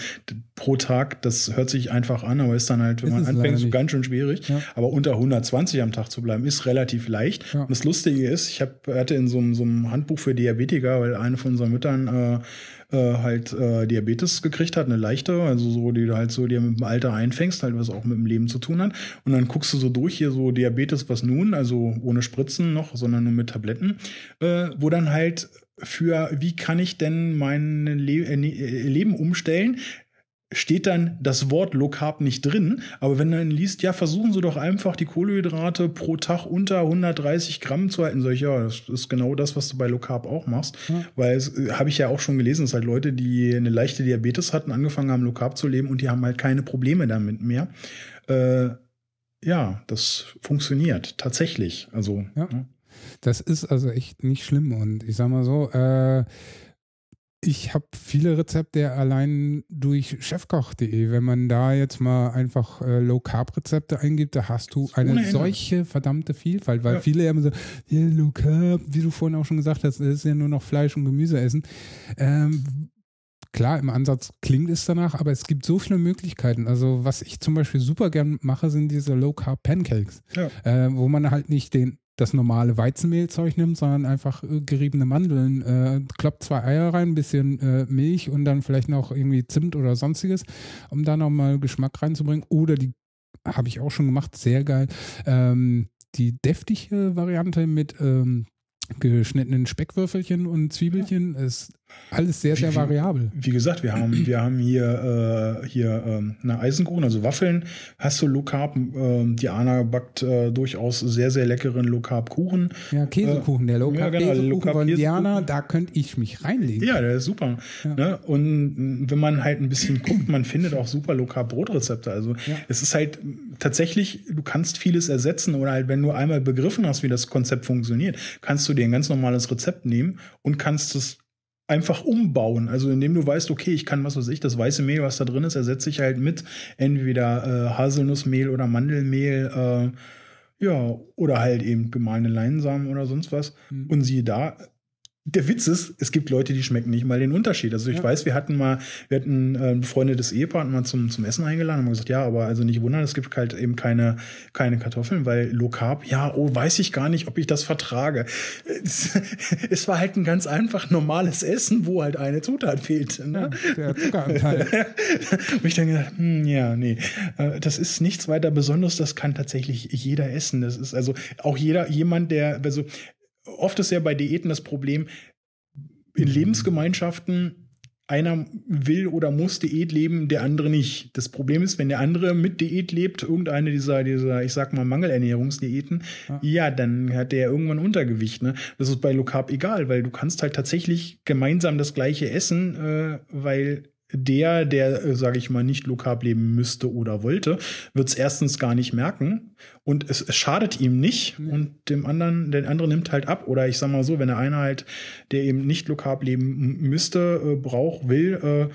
pro Tag, das hört sich einfach an, aber ist dann halt, wenn Ist man anfängt, so ganz schön schwierig. Ja. Aber unter 120 am Tag zu bleiben, ist relativ leicht. Ja. Und das Lustige ist, ich hab, hatte in so, einem- so einem Handbuch für Diabetiker, weil eine von unseren Müttern äh, äh, halt äh, Diabetes gekriegt hat, eine leichte, also so, die du halt so dir mit dem Alter einfängst, halt was auch mit dem Leben zu tun hat. Und dann guckst du so durch hier so Diabetes, was nun, also ohne Spritzen noch, sondern nur mit Tabletten, äh, wo dann halt für, wie kann ich denn mein Le äh, ne- äh, Leben umstellen, steht dann das Wort Low Carb nicht drin, aber wenn du dann liest, ja, versuchen Sie doch einfach die Kohlenhydrate pro Tag unter 130 Gramm zu halten. Sag ich, ja, das ist genau das, was du bei Low Carb auch machst. Ja. Weil es äh, habe ich ja auch schon gelesen, es halt Leute, die eine leichte Diabetes hatten, angefangen haben, Low Carb zu leben und die haben halt keine Probleme damit mehr. Äh, ja, das funktioniert tatsächlich. Also, Ja. ne? Das ist also echt nicht schlimm. Und ich sag mal so, äh, ich habe viele Rezepte allein durch chefkoch.de. Wenn man da jetzt mal einfach äh, Low-Carb-Rezepte eingibt, da hast du eine Ohne Ende. solche verdammte Vielfalt, weil Ja. viele ja immer so, ja, Low-Carb, wie du vorhin auch schon gesagt hast, das ist ja nur noch Fleisch und Gemüse essen. Ähm, klar, im Ansatz klingt es danach, aber es gibt so viele Möglichkeiten. Also was ich zum Beispiel super gern mache, sind diese Low-Carb-Pancakes, Ja. äh, wo man halt nicht den das normale Weizenmehlzeug nimmt, sondern einfach äh, geriebene Mandeln, äh, kloppt zwei Eier rein, ein bisschen äh, Milch und dann vielleicht noch irgendwie Zimt oder sonstiges, um da nochmal Geschmack reinzubringen. Oder die habe ich auch schon gemacht, sehr geil. Ähm, die deftige Variante mit ähm, geschnittenen Speckwürfelchen und Zwiebelchen ist alles sehr, sehr Wie- variabel. Wie gesagt, wir haben, wir haben hier, äh, hier ähm, eine Eisenkuchen, also Waffeln. Hast du Low Carb? Die Anna backt äh, durchaus sehr, sehr leckeren Low Carb Kuchen. Ja, Käsekuchen, der Low ja, Carb genau, Käsekuchen Low Carb von Käsekuchen. Diana, da könnte ich mich reinlegen. Ja, der ist super. Ja. Ne? Und mh, wenn man halt ein bisschen guckt, man findet auch super Low Carb Brotrezepte. Also Ja. es ist halt mh, tatsächlich, du kannst vieles ersetzen oder halt, wenn du einmal begriffen hast, wie das Konzept funktioniert, kannst du dir ein ganz normales Rezept nehmen und kannst es einfach umbauen. Also indem du weißt, okay, ich kann, was weiß ich, das weiße Mehl, was da drin ist, ersetze ich halt mit entweder äh, Haselnussmehl oder Mandelmehl, äh, ja, oder halt eben gemahlene Leinsamen oder sonst was. Mhm. Und siehe da, der Witz ist, es gibt Leute, die schmecken nicht mal den Unterschied. Also ich Ja. weiß, wir hatten mal, wir hatten äh, ein befreundetes Ehepaar mal zum, zum Essen eingeladen und haben gesagt, ja, aber also nicht wundern, es gibt halt eben keine, keine Kartoffeln, weil Low Carb, ja, oh, weiß ich gar nicht, ob ich das vertrage. Es, es war halt ein ganz einfach normales Essen, wo halt eine Zutat fehlt. Ja, Ne? der Zuckeranteil. Und ich dann gedacht, hm, ja, nee, äh, das ist nichts weiter Besonderes, das kann tatsächlich jeder essen. Das ist also auch jeder, jemand, der, also oft ist ja bei Diäten das Problem, in Lebensgemeinschaften einer will oder muss Diät leben, der andere nicht. Das Problem ist, wenn der andere mit Diät lebt, irgendeine dieser, dieser, ich sag mal, Mangelernährungsdiäten, Ja. ja, dann hat der irgendwann Untergewicht. Ne? Das ist bei Low Carb egal, weil du kannst halt tatsächlich gemeinsam das gleiche essen, äh, weil der, der, äh, sage ich mal, nicht Carb leben müsste oder wollte, wird es erstens gar nicht merken und es, es schadet ihm nicht Nee. und dem anderen, der andere nimmt halt ab. Oder ich sag mal so, wenn der eine halt, der eben nicht Carb leben müsste, äh, braucht, will, äh,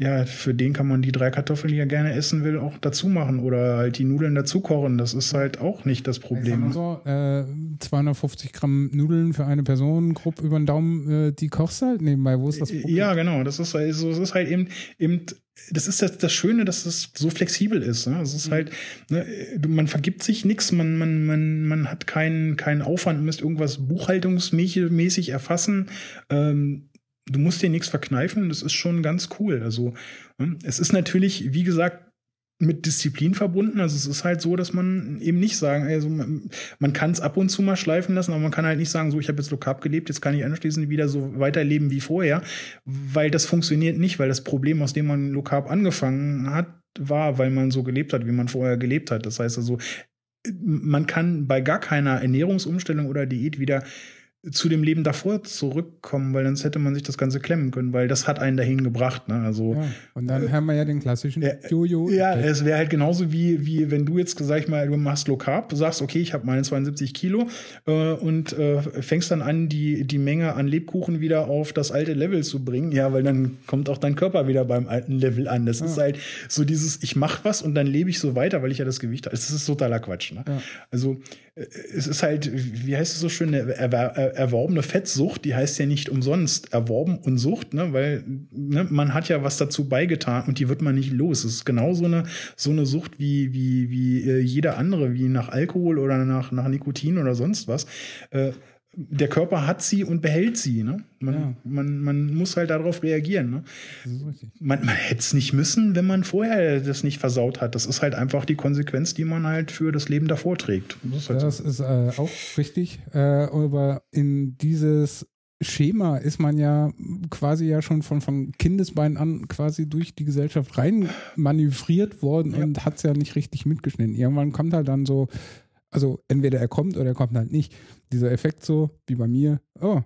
ja, für den kann man die drei Kartoffeln, die er gerne essen will, auch dazu machen oder halt die Nudeln dazu kochen. Das ist halt auch nicht das Problem. so, äh, 250 Gramm Nudeln für eine Person, grob über den Daumen, äh, die kochst du halt nebenbei. Wo ist das Problem? Ja, genau. Das ist, also, es ist halt eben, eben das ist das, das Schöne, dass es so flexibel ist. Ne? Es ist Mhm. halt, ne, man vergibt sich nichts, man, man, man, man hat keinen, keinen Aufwand, man müsst irgendwas buchhaltungsmäßig erfassen. Ähm, du musst dir nichts verkneifen, das ist schon ganz cool. Also, ne? es ist natürlich, wie gesagt, mit Disziplin verbunden. Also es ist halt so, dass man eben nicht sagen, also man, kann es ab und zu mal schleifen lassen, aber man kann halt nicht sagen, so ich habe jetzt Low Carb gelebt, jetzt kann ich anschließend wieder so weiterleben wie vorher, weil das funktioniert nicht, weil das Problem, aus dem man Low Carb angefangen hat, war, weil man so gelebt hat, wie man vorher gelebt hat. Das heißt also, man kann bei gar keiner Ernährungsumstellung oder Diät wieder zu dem Leben davor zurückkommen, weil sonst hätte man sich das Ganze klemmen können, weil das hat einen dahin gebracht. Ne? Also Ja, und dann haben wir ja den klassischen Ja, Jojo. ja, es wäre halt genauso wie, wie wenn du jetzt, sag ich mal, du machst Low Carb, sagst, okay, ich habe meine 72 Kilo äh, und äh, fängst dann an, die, die Menge an Lebkuchen wieder auf das alte Level zu bringen. Ja, weil dann kommt auch dein Körper wieder beim alten Level an. Das ist halt so dieses, ich mache was und dann lebe ich so weiter, weil ich ja das Gewicht habe. Das ist totaler Quatsch. Ne? Ja. Also äh, es ist halt, wie heißt es so schön, eine er- erworbene Fettsucht, die heißt ja nicht umsonst erworben und Sucht, ne? weil ne, man hat ja was dazu beigetan und die wird man nicht los. Es ist genau so eine, so eine Sucht wie, wie, wie äh, jeder andere, wie nach Alkohol oder nach, nach Nikotin oder sonst was. Äh, der Körper hat sie und behält sie. Ne? Man, Ja. man, man muss halt darauf reagieren. Ne? Man, man hätte es nicht müssen, wenn man vorher das nicht versaut hat. Das ist halt einfach die Konsequenz, die man halt für das Leben davor trägt. Das ist halt so. Das ist äh, auch richtig. Äh, aber in dieses Schema ist man ja quasi ja schon von, von Kindesbeinen an quasi durch die Gesellschaft rein manövriert worden Ja. und hat es ja nicht richtig mitgeschnitten. Irgendwann kommt halt dann so, also entweder er kommt oder er kommt halt nicht. Dieser Effekt so, wie bei mir, oh,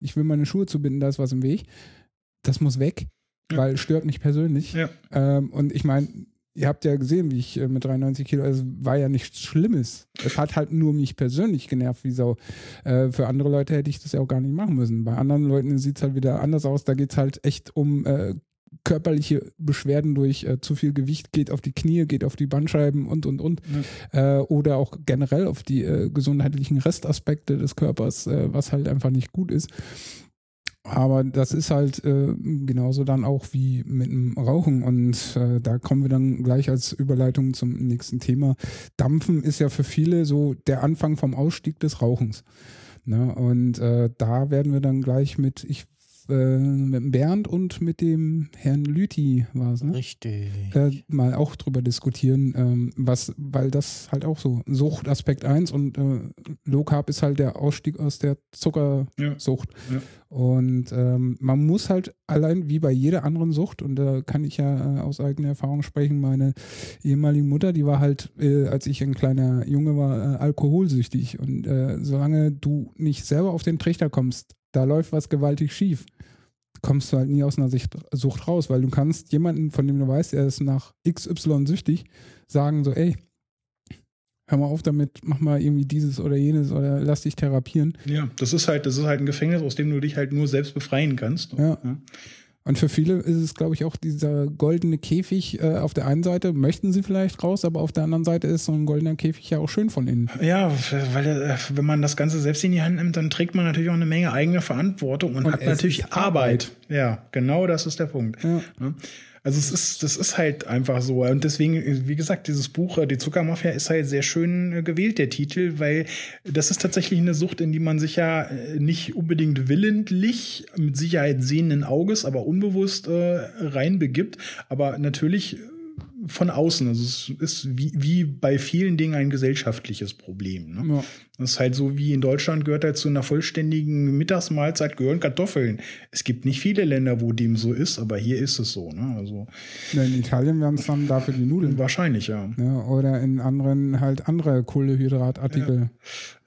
ich will meine Schuhe zubinden, da ist was im Weg. Das muss weg, Ja. weil stört mich persönlich. Ja. Ähm, und ich meine, ihr habt ja gesehen, wie ich äh, mit 93 Kilo, also war ja nichts Schlimmes. Es hat halt nur mich persönlich genervt, wie Sau. Äh, für andere Leute hätte ich das ja auch gar nicht machen müssen. Bei anderen Leuten sieht es halt wieder anders aus. Da geht es halt echt um äh, körperliche Beschwerden durch äh, zu viel Gewicht, geht auf die Knie, geht auf die Bandscheiben und, und, und. Ja. Äh, oder auch generell auf die äh, gesundheitlichen Restaspekte des Körpers, äh, was halt einfach nicht gut ist. Aber das ist halt äh, genauso dann auch wie mit dem Rauchen und äh, da kommen wir dann gleich als Überleitung zum nächsten Thema. Dampfen ist ja für viele so der Anfang vom Ausstieg des Rauchens. Ne? Und äh, da werden wir dann gleich mit, ich äh, mit Bernd und mit dem Herrn Lüthi war es, ne? Richtig. Äh, mal auch drüber diskutieren, ähm, was, weil das halt auch so Sucht Aspekt 1 und äh, Low Carb ist halt der Ausstieg aus der Zuckersucht. Ja. Ja. Und ähm, man muss halt allein wie bei jeder anderen Sucht, und da kann ich ja äh, aus eigener Erfahrung sprechen, meine ehemalige Mutter, die war halt, äh, als ich ein kleiner Junge war, äh, alkoholsüchtig. Und solange du nicht selber auf den Trichter kommst, da läuft was gewaltig schief, kommst du halt nie aus einer Sucht raus, weil du kannst jemanden, von dem du weißt, er ist nach XY süchtig, sagen so, ey, hör mal auf damit, mach mal irgendwie dieses oder jenes oder lass dich therapieren. Ja, das ist halt, das ist halt ein Gefängnis, aus dem du dich halt nur selbst befreien kannst. Ja. ja. Und für viele ist es, glaube ich, auch dieser goldene Käfig äh, auf der einen Seite, möchten sie vielleicht raus, aber auf der anderen Seite ist so ein goldener Käfig ja auch schön von innen. Ja, weil äh, wenn man das Ganze selbst in die Hand nimmt, dann trägt man natürlich auch eine Menge eigene Verantwortung und, und hat natürlich Arbeit. Arbeit. Ja, genau das ist der Punkt. Ja. Also es ist, das ist halt einfach so. Und deswegen, wie gesagt, dieses Buch, äh, die Zuckermafia, ist halt sehr schön äh, gewählt, der Titel, weil das ist tatsächlich eine Sucht, in die man sich ja äh, nicht unbedingt willentlich, mit Sicherheit sehenden Auges, aber unbewusst äh, reinbegibt. Aber natürlich von außen. Also es ist wie, wie bei vielen Dingen ein gesellschaftliches Problem. Ne? Ja. Das ist halt so wie in Deutschland gehört halt zu einer vollständigen Mittagsmahlzeit gehören Kartoffeln. Es gibt nicht viele Länder, wo dem so ist, aber hier ist es so. Ne? Also in Italien wären es dann dafür die Nudeln. Wahrscheinlich, ja. ja. Oder in anderen halt andere Kohlehydratartikel.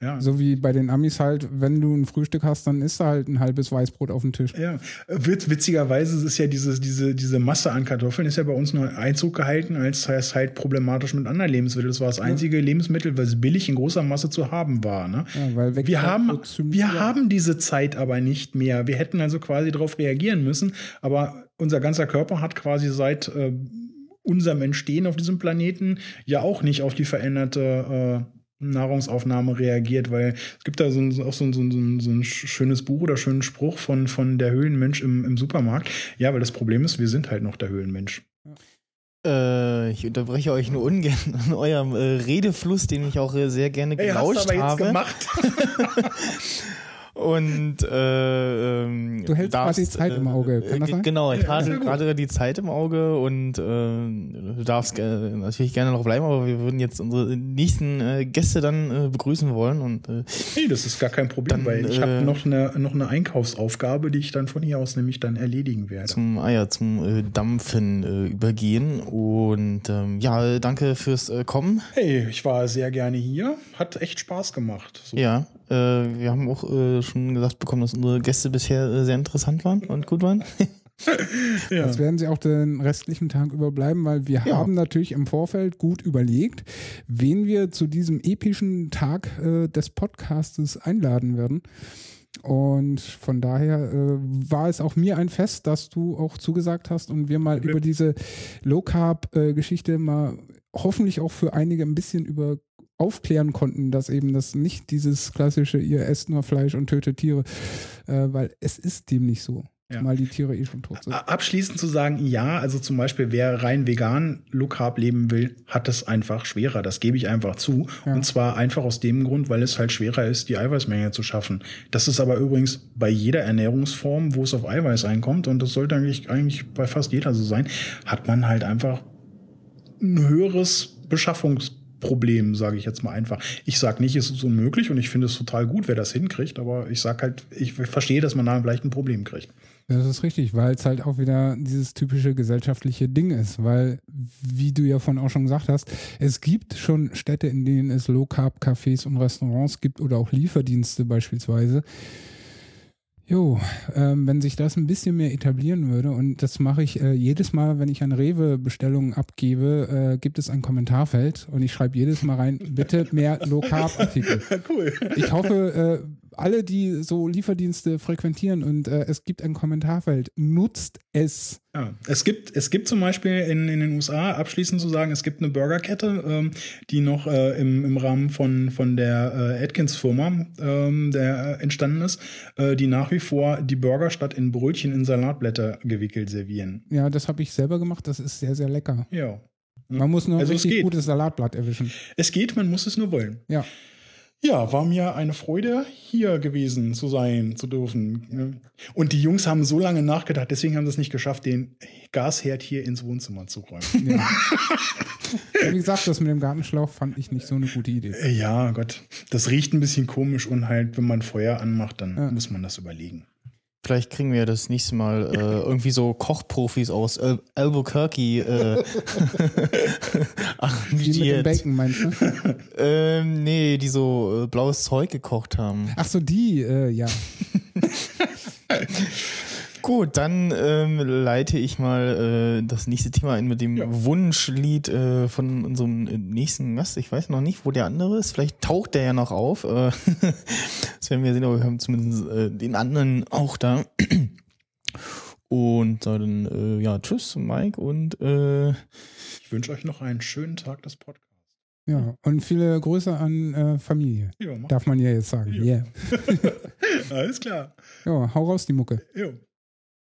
Ja. ja. So wie bei den Amis halt, wenn du ein Frühstück hast, dann isst du halt ein halbes Weißbrot auf dem Tisch. Ja, witzigerweise ist ja dieses, diese, diese Masse an Kartoffeln ist ja bei uns nur Einzug gehalten, als heißt halt problematisch mit anderen Lebensmitteln. Das war das einzige ja. Lebensmittel, was billig in großer Masse zu haben war. Ne? Ja, wir haben, wir haben diese Zeit aber nicht mehr. Wir hätten also quasi darauf reagieren müssen, aber unser ganzer Körper hat quasi seit äh, unserem Entstehen auf diesem Planeten ja auch nicht auf die veränderte äh, Nahrungsaufnahme reagiert, weil es gibt da so ein, auch so ein, so, ein, so ein schönes Buch oder schönen Spruch von, von der Höhlenmensch im, im Supermarkt. Ja, weil das Problem ist, wir sind halt noch der Höhlenmensch. Äh, ich unterbreche euch nur ungern an eurem äh, Redefluss, den ich auch äh, sehr gerne gelauscht hey, hast du aber jetzt habe. Gemacht. Und äh, ähm, du hältst darfst, quasi Zeit im Auge, kann das äh, sein? Genau, ich hatte gerade die Zeit im Auge und äh, du darfst äh, natürlich gerne noch bleiben, aber wir würden jetzt unsere nächsten äh, Gäste dann äh, begrüßen wollen. Und, äh, hey, das ist gar kein Problem, dann, weil ich äh, habe noch eine, noch eine Einkaufsaufgabe, die ich dann von hier aus nämlich dann erledigen werde. Zum, ah ja, zum äh, Dampfen äh, übergehen. Und ähm, ja, danke fürs äh, Kommen. Hey, ich war sehr gerne hier. Hat echt Spaß gemacht. So. Ja, äh, wir haben auch äh, schon gesagt bekommen, dass unsere Gäste bisher äh, sehr interessant waren und gut waren. ja. Das werden sie auch den restlichen Tag überbleiben, weil wir ja. haben natürlich im Vorfeld gut überlegt, wen wir zu diesem epischen Tag äh, des Podcastes einladen werden. Und von daher äh, war es auch mir ein Fest, dass du auch zugesagt hast und wir mal okay. über diese Low Carb äh, Geschichte mal hoffentlich auch für einige ein bisschen über aufklären konnten, dass eben das nicht dieses klassische, ihr esst nur Fleisch und tötet Tiere, äh, weil es ist dem nicht so. Ja. Mal die Tiere eh schon tot sind. Abschließend zu sagen, ja, also zum Beispiel, wer rein vegan Low Carb leben will, hat es einfach schwerer. Das gebe ich einfach zu. Ja. Und zwar einfach aus dem Grund, weil es halt schwerer ist, die Eiweißmenge zu schaffen. Das ist aber übrigens bei jeder Ernährungsform, wo es auf Eiweiß einkommt, und das sollte eigentlich, eigentlich bei fast jeder so sein, hat man halt einfach ein höheres Beschaffungs Problem, sage ich jetzt mal einfach. Ich sage nicht, es ist unmöglich und ich finde es total gut, wer das hinkriegt, aber ich sage halt, ich verstehe, dass man da vielleicht ein Problem kriegt. Das ist richtig, weil es halt auch wieder dieses typische gesellschaftliche Ding ist, weil, wie du ja vorhin auch schon gesagt hast, es gibt schon Städte, in denen es Low-Carb-Cafés und Restaurants gibt oder auch Lieferdienste beispielsweise. Jo, ähm, wenn sich das ein bisschen mehr etablieren würde und das mache ich äh, jedes Mal, wenn ich an Rewe Bestellungen abgebe, äh, gibt es ein Kommentarfeld und ich schreibe jedes Mal rein, bitte mehr Low Carb Artikel. cool. Ich hoffe, äh, alle, die so Lieferdienste frequentieren und äh, es gibt ein Kommentarfeld, nutzt es. Ja, es gibt, es gibt zum Beispiel in, in den USA, abschließend zu sagen, es gibt eine Burgerkette, ähm, die noch äh, im, im Rahmen von, von der äh, Atkins-Firma ähm, der äh, entstanden ist, äh, die nach wie vor die Burger statt in Brötchen in Salatblätter gewickelt servieren. Ja, das habe ich selber gemacht, das ist sehr, sehr lecker. Ja. Man muss nur Also ein richtig gutes Salatblatt erwischen. Es geht, man muss es nur wollen. Ja. Ja, war mir eine Freude, hier gewesen zu sein, zu dürfen. ne? Und die Jungs haben so lange nachgedacht, deswegen haben sie es nicht geschafft, den Gasherd hier ins Wohnzimmer zu räumen. Ja. wie gesagt, das mit dem Gartenschlauch fand ich nicht so eine gute Idee. Äh, ja, Gott, das riecht ein bisschen komisch und halt, wenn man Feuer anmacht, dann Ja. muss man das überlegen. Vielleicht kriegen wir das nächste Mal äh, irgendwie so Kochprofis aus Al Albuquerque äh, Wie mit dem arrangiert. Bacon, meinst du? Ähm, nee, die so äh, blaues Zeug gekocht haben. Ach so, die, äh, ja. Gut, dann ähm, leite ich mal äh, das nächste Thema ein mit dem Ja. Wunschlied äh, von unserem äh, nächsten Gast. Ich weiß noch nicht, wo der andere ist. Vielleicht taucht der ja noch auf. Äh, das werden wir sehen, aber wir haben zumindest äh, den anderen auch da. Und dann, äh, ja, tschüss, Mike, und äh, Ich wünsche euch noch einen schönen Tag des Podcasts. Ja, und viele Grüße an äh, Familie. Mach. Darf man ja jetzt sagen. Ja. Yeah. Alles klar. Ja, hau raus die Mucke. Jo.